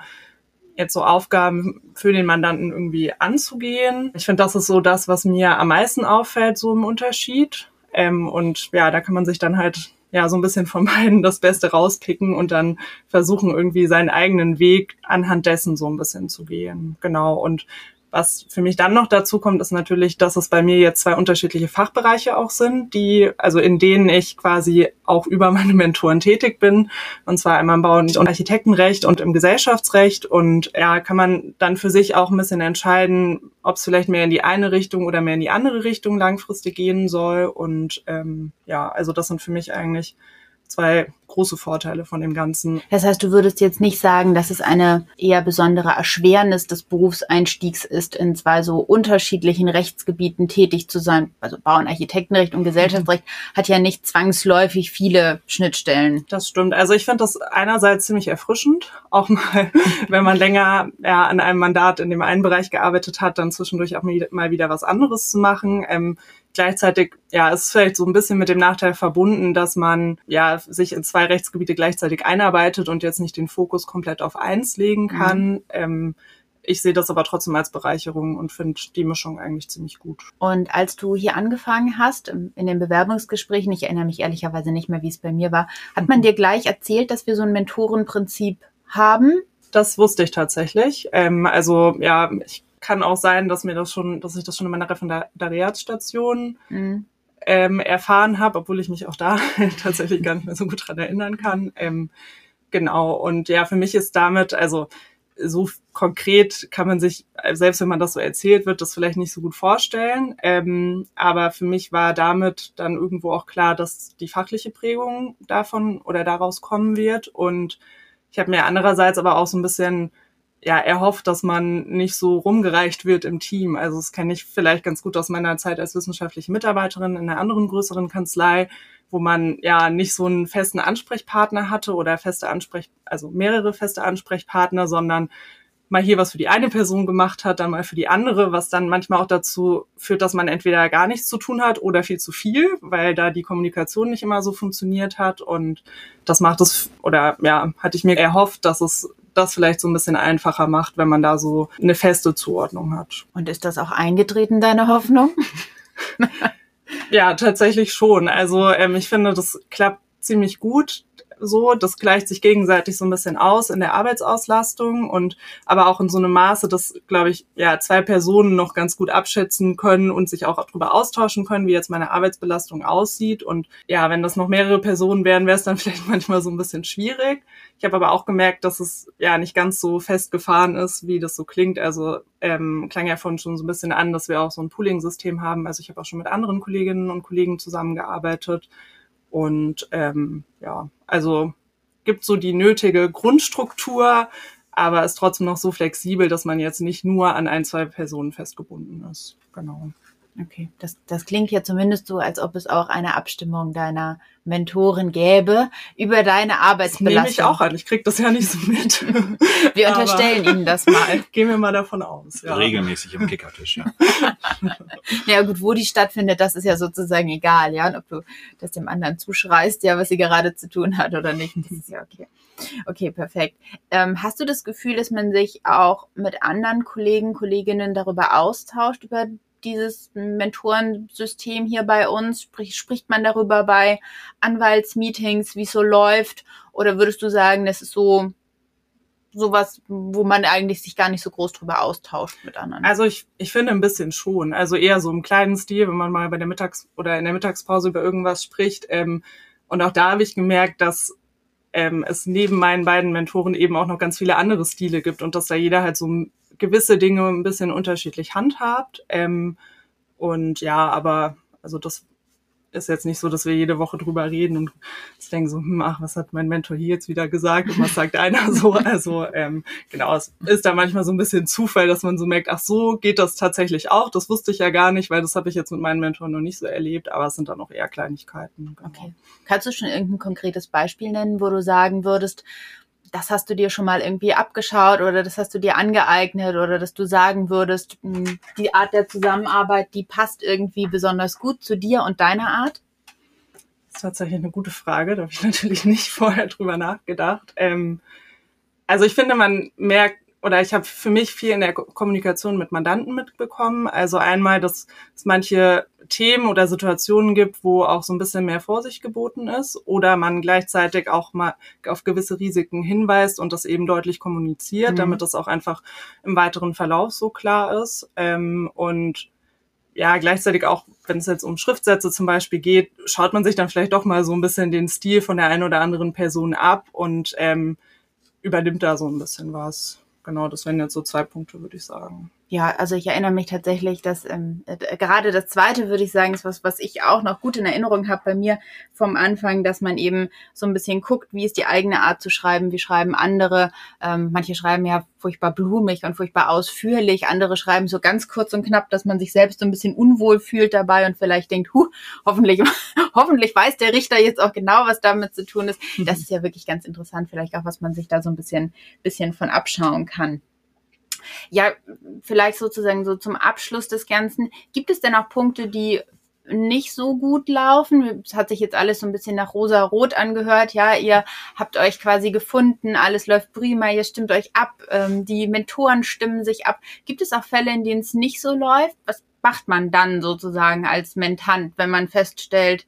jetzt so Aufgaben für den Mandanten irgendwie anzugehen. Ich finde, das ist so das, was mir am meisten auffällt, so im Unterschied. Ähm, und ja, da kann man sich dann halt ja so ein bisschen von beiden das Beste rauspicken und dann versuchen irgendwie seinen eigenen Weg anhand dessen so ein bisschen zu gehen. Genau. Und was für mich dann noch dazu kommt, ist natürlich, dass es bei mir jetzt zwei unterschiedliche Fachbereiche auch sind, die, also in denen ich quasi auch über meine Mentoren tätig bin. Und zwar einmal im Bau- und Architektenrecht und im Gesellschaftsrecht. Und ja, kann man dann für sich auch ein bisschen entscheiden, ob es vielleicht mehr in die eine Richtung oder mehr in die andere Richtung langfristig gehen soll. Und ähm, ja, also das sind für mich eigentlich zwei große Vorteile von dem Ganzen. Das heißt, du würdest jetzt nicht sagen, dass es eine eher besondere Erschwernis des Berufseinstiegs ist, in zwei so unterschiedlichen Rechtsgebieten tätig zu sein. Also Bau- und Architektenrecht und Gesellschaftsrecht hat ja nicht zwangsläufig viele Schnittstellen. Das stimmt. Also ich finde das einerseits ziemlich erfrischend, auch mal, wenn man länger ja, an einem Mandat in dem einen Bereich gearbeitet hat, dann zwischendurch auch mal wieder was anderes zu machen. Ähm, gleichzeitig, ja, ist vielleicht so ein bisschen mit dem Nachteil verbunden, dass man ja sich in zwei Rechtsgebiete gleichzeitig einarbeitet und jetzt nicht den Fokus komplett auf eins legen mhm. kann. Mhm. Ähm, ich sehe das aber trotzdem als Bereicherung und finde die Mischung eigentlich ziemlich gut. Und als du hier angefangen hast, in den Bewerbungsgesprächen, ich erinnere mich ehrlicherweise nicht mehr, wie es bei mir war, hat man mhm. dir gleich erzählt, dass wir so ein Mentorenprinzip haben? Das wusste ich tatsächlich. Ähm, also ja, ich kann auch sein, dass mir das schon, dass ich das schon in meiner Referendariatsstation mhm. ähm, erfahren habe, obwohl ich mich auch da tatsächlich gar nicht mehr so gut dran erinnern kann. Ähm, genau. Und ja, für mich ist damit, also so konkret kann man sich, selbst wenn man das so erzählt wird, das vielleicht nicht so gut vorstellen. Ähm, aber für mich war damit dann irgendwo auch klar, dass die fachliche Prägung davon oder daraus kommen wird. Und ich habe mir andererseits aber auch so ein bisschen ja erhofft, dass man nicht so rumgereicht wird im Team. Also das kenne ich vielleicht ganz gut aus meiner Zeit als wissenschaftliche Mitarbeiterin in einer anderen größeren Kanzlei, wo man ja nicht so einen festen Ansprechpartner hatte oder feste Ansprech, also mehrere feste Ansprechpartner, sondern mal hier was für die eine Person gemacht hat, dann mal für die andere, was dann manchmal auch dazu führt, dass man entweder gar nichts zu tun hat oder viel zu viel, weil da die Kommunikation nicht immer so funktioniert hat und das macht es oder ja, hatte ich mir erhofft, dass es das vielleicht so ein bisschen einfacher macht, wenn man da so eine feste Zuordnung hat. Und ist das auch eingetreten, deine Hoffnung? ja, tatsächlich schon. Also ähm, ich finde, das klappt ziemlich gut so. Das gleicht sich gegenseitig so ein bisschen aus in der Arbeitsauslastung und aber auch in so einem Maße, dass, glaube ich, ja, zwei Personen noch ganz gut abschätzen können und sich auch darüber austauschen können, wie jetzt meine Arbeitsbelastung aussieht. Und ja, wenn das noch mehrere Personen wären, wäre es dann vielleicht manchmal so ein bisschen schwierig. Ich habe aber auch gemerkt, dass es ja nicht ganz so festgefahren ist, wie das so klingt. Also ähm, klang ja vorhin schon so ein bisschen an, dass wir auch so ein Pooling-System haben. Also ich habe auch schon mit anderen Kolleginnen und Kollegen zusammengearbeitet und ähm, ja, also gibt so die nötige Grundstruktur, aber ist trotzdem noch so flexibel, dass man jetzt nicht nur an ein, zwei Personen festgebunden ist. Genau. Okay, das, das klingt ja zumindest so, als ob es auch eine Abstimmung deiner Mentoren gäbe über deine Arbeitsbelastung. Nehme ich auch an, ich krieg das ja nicht so mit. Wir unterstellen Ihnen das mal. Gehen wir mal davon aus. Ja. Regelmäßig im Kickertisch, ja. ja gut, wo die stattfindet, das ist ja sozusagen egal, ja. Und ob du das dem anderen zuschreist, ja, was sie gerade zu tun hat oder nicht, das ist ja okay. Okay, perfekt. Ähm, hast du das Gefühl, dass man sich auch mit anderen Kollegen, Kolleginnen darüber austauscht, über dieses Mentorensystem hier bei uns? Sprich, spricht man darüber bei Anwaltsmeetings, wie es so läuft? Oder würdest du sagen, das ist so sowas, wo man eigentlich sich gar nicht so groß drüber austauscht mit anderen? Also ich, ich finde ein bisschen schon. Also eher so im kleinen Stil, wenn man mal bei der Mittags- oder in der Mittagspause über irgendwas spricht. Ähm, und auch da habe ich gemerkt, dass ähm, es neben meinen beiden Mentoren eben auch noch ganz viele andere Stile gibt und dass da jeder halt so gewisse Dinge ein bisschen unterschiedlich handhabt. Ähm, und ja, aber also das ist jetzt nicht so, dass wir jede Woche drüber reden und denken so, hm, ach, was hat mein Mentor hier jetzt wieder gesagt und was sagt einer so. Also ähm, genau, es ist da manchmal so ein bisschen Zufall, dass man so merkt, ach so, geht das tatsächlich auch. Das wusste ich ja gar nicht, weil das habe ich jetzt mit meinem Mentor noch nicht so erlebt, aber es sind dann auch eher Kleinigkeiten. Genau. Okay. Kannst du schon irgendein konkretes Beispiel nennen, wo du sagen würdest, das hast du dir schon mal irgendwie abgeschaut oder das hast du dir angeeignet oder dass du sagen würdest, hm, die Art der Zusammenarbeit, die passt irgendwie besonders gut zu dir und deiner Art? Das ist tatsächlich eine gute Frage. Da habe ich natürlich nicht vorher drüber nachgedacht. Ähm, also ich finde, man merkt oder ich habe für mich viel in der Kommunikation mit Mandanten mitbekommen. Also einmal, dass es manche Themen oder Situationen gibt, wo auch so ein bisschen mehr Vorsicht geboten ist oder man gleichzeitig auch mal auf gewisse Risiken hinweist und das eben deutlich kommuniziert, mhm. damit das auch einfach im weiteren Verlauf so klar ist. Ähm, und ja, gleichzeitig auch, wenn es jetzt um Schriftsätze zum Beispiel geht, schaut man sich dann vielleicht doch mal so ein bisschen den Stil von der einen oder anderen Person ab und ähm, übernimmt da so ein bisschen was genau, das wären jetzt so zwei Punkte, würde ich sagen. Ja, also ich erinnere mich tatsächlich, dass ähm, äh, gerade das zweite, würde ich sagen, ist was, was ich auch noch gut in Erinnerung habe bei mir vom Anfang, dass man eben so ein bisschen guckt, wie ist die eigene Art zu schreiben, wie schreiben andere. Ähm, manche schreiben ja furchtbar blumig und furchtbar ausführlich, andere schreiben so ganz kurz und knapp, dass man sich selbst so ein bisschen unwohl fühlt dabei und vielleicht denkt, huh, hoffentlich, hoffentlich weiß der Richter jetzt auch genau, was damit zu tun ist. Das ist ja wirklich ganz interessant, vielleicht auch, was man sich da so ein bisschen, bisschen von abschauen kann. Ja, vielleicht sozusagen so zum Abschluss des Ganzen. Gibt es denn auch Punkte, die nicht so gut laufen. Es hat sich jetzt alles so ein bisschen nach rosa-rot angehört. Ja, ihr habt euch quasi gefunden, alles läuft prima, ihr stimmt euch ab, ähm, die Mentoren stimmen sich ab. Gibt es auch Fälle, in denen es nicht so läuft? Was macht man dann sozusagen als Mentant, wenn man feststellt,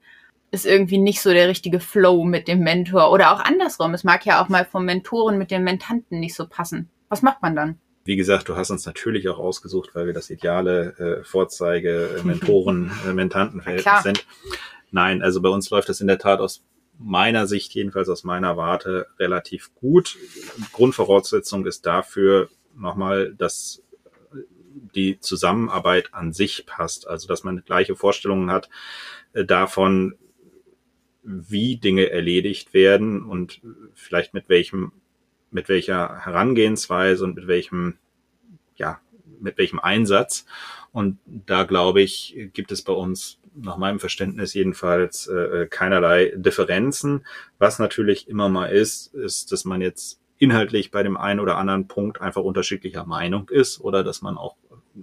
ist irgendwie nicht so der richtige Flow mit dem Mentor oder auch andersrum. Es mag ja auch mal vom Mentoren mit dem Mentanten nicht so passen. Was macht man dann? Wie gesagt, du hast uns natürlich auch ausgesucht, weil wir das ideale äh, Vorzeige, äh, Mentoren, äh, Mentantenverhältnis sind. Nein, also bei uns läuft das in der Tat aus meiner Sicht, jedenfalls aus meiner Warte, relativ gut. Grundvoraussetzung ist dafür nochmal, dass die Zusammenarbeit an sich passt, also dass man gleiche Vorstellungen hat äh, davon, wie Dinge erledigt werden und vielleicht mit welchem mit welcher Herangehensweise und mit welchem, ja, mit welchem Einsatz. Und da glaube ich, gibt es bei uns nach meinem Verständnis jedenfalls äh, keinerlei Differenzen. Was natürlich immer mal ist, ist, dass man jetzt inhaltlich bei dem einen oder anderen Punkt einfach unterschiedlicher Meinung ist oder dass man auch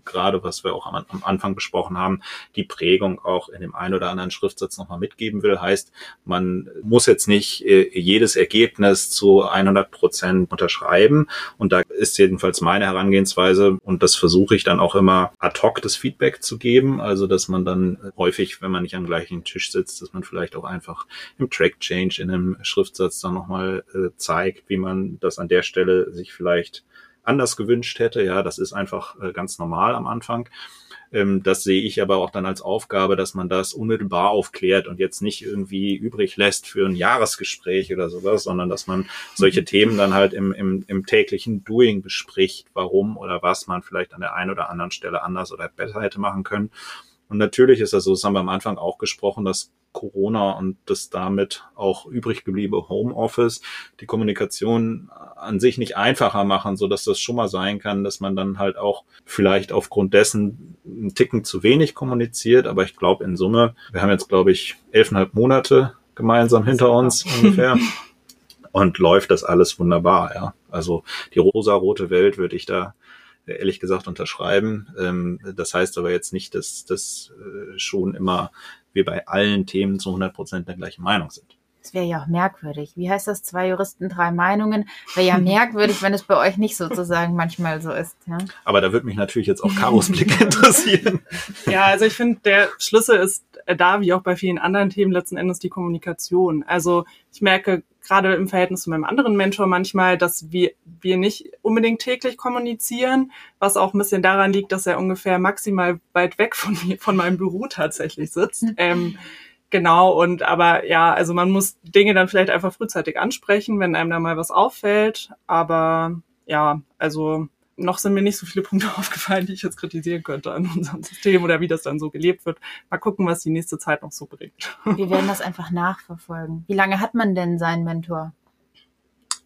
gerade was wir auch am, am, Anfang besprochen haben, die Prägung auch in dem einen oder anderen Schriftsatz nochmal mitgeben will. Heißt, man muss jetzt nicht äh, jedes Ergebnis zu 100 Prozent unterschreiben. Und da ist jedenfalls meine Herangehensweise und das versuche ich dann auch immer ad hoc das Feedback zu geben. Also, dass man dann häufig, wenn man nicht am gleichen Tisch sitzt, dass man vielleicht auch einfach im Track Change in einem Schriftsatz dann nochmal äh, zeigt, wie man das an der Stelle sich vielleicht anders gewünscht hätte. Ja, das ist einfach äh, ganz normal am Anfang. Ähm, das sehe ich aber auch dann als Aufgabe, dass man das unmittelbar aufklärt und jetzt nicht irgendwie übrig lässt für ein Jahresgespräch oder sowas, sondern dass man solche mhm. Themen dann halt im, im, im täglichen Doing bespricht, warum oder was man vielleicht an der einen oder anderen Stelle anders oder besser hätte machen können. Und natürlich ist das so, das haben wir am Anfang auch gesprochen, dass Corona und das damit auch übrig gebliebene Homeoffice die Kommunikation an sich nicht einfacher machen, so dass das schon mal sein kann, dass man dann halt auch vielleicht aufgrund dessen einen Ticken zu wenig kommuniziert. Aber ich glaube in Summe, wir haben jetzt glaube ich elfeinhalb Monate gemeinsam hinter uns ungefähr. und läuft das alles wunderbar, ja. Also die rosa-rote Welt würde ich da ehrlich gesagt unterschreiben. Ähm, das heißt aber jetzt nicht, dass das äh, schon immer wir bei allen Themen zu 100 Prozent der gleichen Meinung sind. Das wäre ja auch merkwürdig. Wie heißt das? Zwei Juristen, drei Meinungen. Wäre ja merkwürdig, wenn es bei euch nicht sozusagen manchmal so ist. Ja? Aber da würde mich natürlich jetzt auch Karos Blick interessieren. Ja, also ich finde, der Schlüssel ist da, wie auch bei vielen anderen Themen, letzten Endes die Kommunikation. Also ich merke gerade im Verhältnis zu meinem anderen Mentor manchmal, dass wir, wir nicht unbedingt täglich kommunizieren, was auch ein bisschen daran liegt, dass er ungefähr maximal weit weg von mir, von meinem Büro tatsächlich sitzt. Mhm. Ähm, Genau, und aber ja, also man muss Dinge dann vielleicht einfach frühzeitig ansprechen, wenn einem da mal was auffällt. Aber ja, also noch sind mir nicht so viele Punkte aufgefallen, die ich jetzt kritisieren könnte an unserem System oder wie das dann so gelebt wird. Mal gucken, was die nächste Zeit noch so bringt. Wir werden das einfach nachverfolgen. Wie lange hat man denn seinen Mentor?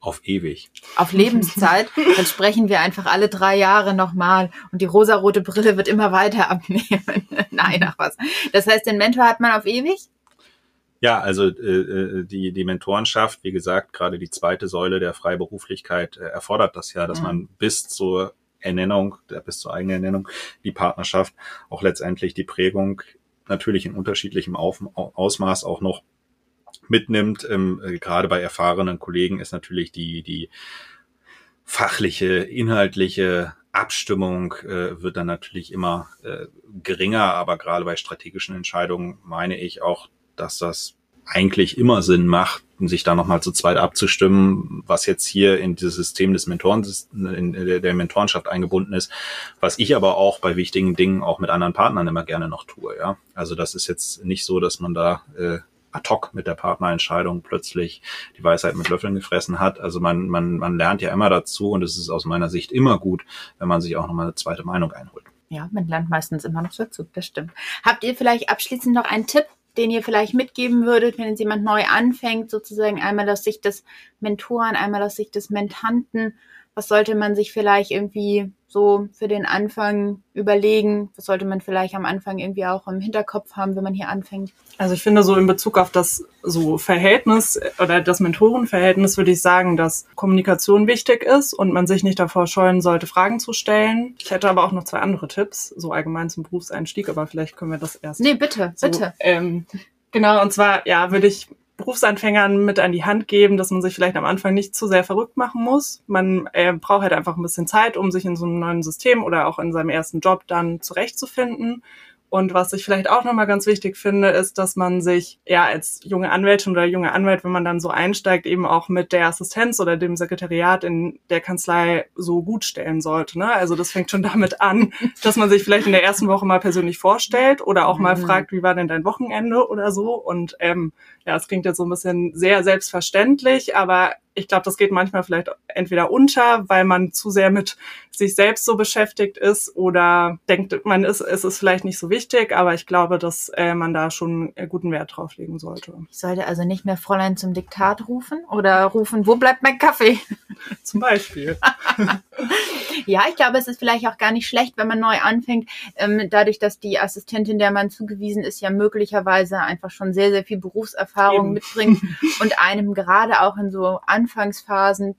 Auf ewig. Auf Lebenszeit. Dann sprechen wir einfach alle drei Jahre nochmal und die rosarote Brille wird immer weiter abnehmen. Nein, ach was. Das heißt, den Mentor hat man auf ewig? Ja, also äh, äh, die, die Mentorenschaft, wie gesagt, gerade die zweite Säule der Freiberuflichkeit äh, erfordert das ja, dass mhm. man bis zur Ernennung, der, bis zur eigenen Ernennung, die Partnerschaft, auch letztendlich die Prägung natürlich in unterschiedlichem Auf, Ausmaß auch noch mitnimmt. Ähm, äh, gerade bei erfahrenen Kollegen ist natürlich die, die fachliche, inhaltliche Abstimmung äh, wird dann natürlich immer äh, geringer, aber gerade bei strategischen Entscheidungen meine ich auch, dass das eigentlich immer Sinn macht, sich da nochmal zu zweit abzustimmen, was jetzt hier in dieses System des Mentoren, in der Mentorenschaft eingebunden ist, was ich aber auch bei wichtigen Dingen auch mit anderen Partnern immer gerne noch tue, ja. Also das ist jetzt nicht so, dass man da äh, ad hoc mit der Partnerentscheidung plötzlich die Weisheit mit Löffeln gefressen hat. Also man, man, man lernt ja immer dazu und es ist aus meiner Sicht immer gut, wenn man sich auch nochmal eine zweite Meinung einholt. Ja, man lernt meistens immer noch dazu, das stimmt. Habt ihr vielleicht abschließend noch einen Tipp den ihr vielleicht mitgeben würdet, wenn jetzt jemand neu anfängt, sozusagen einmal aus Sicht des Mentoren, einmal aus Sicht des Mentanten? Was sollte man sich vielleicht irgendwie so für den Anfang überlegen? Was sollte man vielleicht am Anfang irgendwie auch im Hinterkopf haben, wenn man hier anfängt? Also ich finde so in Bezug auf das so Verhältnis oder das Mentorenverhältnis würde ich sagen, dass Kommunikation wichtig ist und man sich nicht davor scheuen sollte, Fragen zu stellen. Ich hätte aber auch noch zwei andere Tipps, so allgemein zum Berufseinstieg, aber vielleicht können wir das erst. Nee, bitte, so, bitte. Ähm, genau, und zwar, ja, würde ich Berufsanfängern mit an die Hand geben, dass man sich vielleicht am Anfang nicht zu sehr verrückt machen muss. Man äh, braucht halt einfach ein bisschen Zeit, um sich in so einem neuen System oder auch in seinem ersten Job dann zurechtzufinden. Und was ich vielleicht auch nochmal ganz wichtig finde, ist, dass man sich ja als junge Anwältin oder junge Anwalt, wenn man dann so einsteigt, eben auch mit der Assistenz oder dem Sekretariat in der Kanzlei so gut stellen sollte. Ne? Also das fängt schon damit an, dass man sich vielleicht in der ersten Woche mal persönlich vorstellt oder auch mal mhm. fragt, wie war denn dein Wochenende oder so. Und ähm, ja, es klingt jetzt so ein bisschen sehr selbstverständlich, aber ich glaube, das geht manchmal vielleicht entweder unter, weil man zu sehr mit sich selbst so beschäftigt ist oder denkt, man ist, es ist vielleicht nicht so wichtig, aber ich glaube, dass äh, man da schon guten Wert drauf legen sollte. Ich sollte also nicht mehr Fräulein zum Diktat rufen oder rufen, wo bleibt mein Kaffee? Zum Beispiel. ja, ich glaube, es ist vielleicht auch gar nicht schlecht, wenn man neu anfängt, ähm, dadurch, dass die Assistentin, der man zugewiesen ist, ja möglicherweise einfach schon sehr, sehr viel Berufserfahrung Eben. mitbringt und einem gerade auch in so Anfangsphasen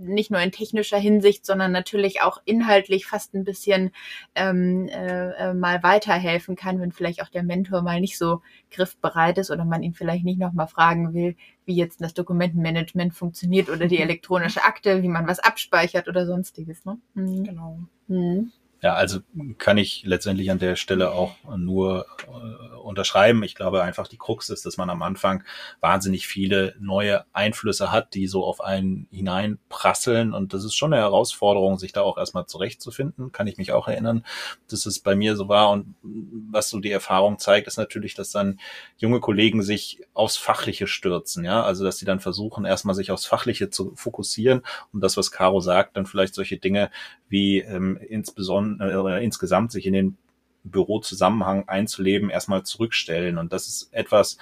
nicht nur in technischer Hinsicht, sondern natürlich auch inhaltlich fast ein bisschen ähm, äh, äh, mal weiterhelfen kann, wenn vielleicht auch der Mentor mal nicht so griffbereit ist oder man ihn vielleicht nicht nochmal fragen will, wie jetzt das Dokumentenmanagement funktioniert oder die elektronische Akte, wie man was abspeichert oder sonstiges. Ne? Mhm. Genau. Mhm. Ja, also kann ich letztendlich an der Stelle auch nur äh, unterschreiben. Ich glaube einfach, die Krux ist, dass man am Anfang wahnsinnig viele neue Einflüsse hat, die so auf einen hineinprasseln. Und das ist schon eine Herausforderung, sich da auch erstmal zurechtzufinden. Kann ich mich auch erinnern, dass es bei mir so war. Und was so die Erfahrung zeigt, ist natürlich, dass dann junge Kollegen sich aufs Fachliche stürzen. Ja, also dass sie dann versuchen, erstmal sich aufs Fachliche zu fokussieren und das, was Caro sagt, dann vielleicht solche Dinge wie ähm, insbesondere äh, insgesamt sich in den Bürozusammenhang einzuleben, erstmal zurückstellen. Und das ist etwas,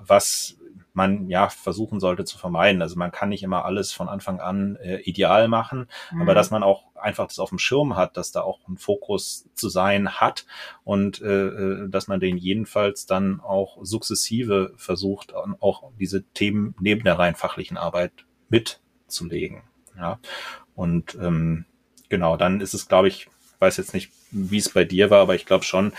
was man ja versuchen sollte zu vermeiden. Also man kann nicht immer alles von Anfang an äh, ideal machen, mhm. aber dass man auch einfach das auf dem Schirm hat, dass da auch ein Fokus zu sein hat und äh, äh dass man den jedenfalls dann auch sukzessive versucht, auch diese Themen neben der rein fachlichen Arbeit mitzulegen. Ja. Und ähm, genau, dann ist es, glaube ich, weiß jetzt nicht, wie es bei dir war, aber ich glaube schon,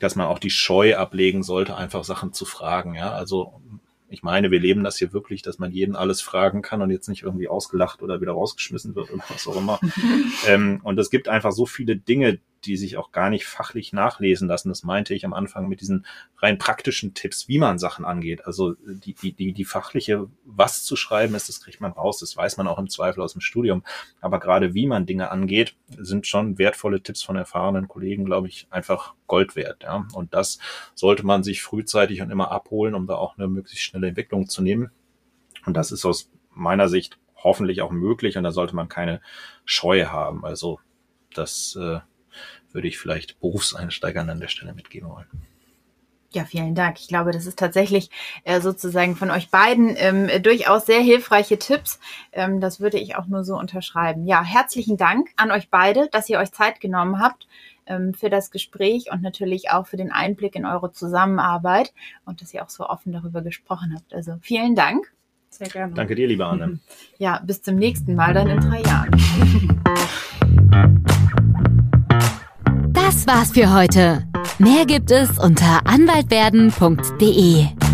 dass man auch die Scheu ablegen sollte, einfach Sachen zu fragen. Ja, also ich meine, wir leben das hier wirklich, dass man jeden alles fragen kann und jetzt nicht irgendwie ausgelacht oder wieder rausgeschmissen wird oder was auch immer. ähm, und es gibt einfach so viele Dinge, die sich auch gar nicht fachlich nachlesen lassen. Das meinte ich am Anfang mit diesen rein praktischen Tipps, wie man Sachen angeht. Also die, die, die, die fachliche, was zu schreiben ist, das kriegt man raus. Das weiß man auch im Zweifel aus dem Studium. Aber gerade wie man Dinge angeht, sind schon wertvolle Tipps von erfahrenen Kollegen, glaube ich, einfach Gold wert. Ja? Und das sollte man sich frühzeitig und immer abholen, um da auch eine möglichst schnelle Entwicklung zu nehmen. Und das ist aus meiner Sicht hoffentlich auch möglich und da sollte man keine Scheu haben. Also das äh, würde ich vielleicht Berufseinsteigern an der Stelle mitgeben wollen. Ja, vielen Dank. Ich glaube, das ist tatsächlich äh, sozusagen von euch beiden ähm, durchaus sehr hilfreiche Tipps. Ähm, das würde ich auch nur so unterschreiben. Ja, herzlichen Dank an euch beide, dass ihr euch Zeit genommen habt ähm, für das Gespräch und natürlich auch für den Einblick in eure Zusammenarbeit und dass ihr auch so offen darüber gesprochen habt. Also vielen Dank. Sehr gerne. Danke dir, liebe Anne. Ja, bis zum nächsten Mal dann in drei Jahren. Das war's für heute. Mehr gibt es unter anwaltwerden.de.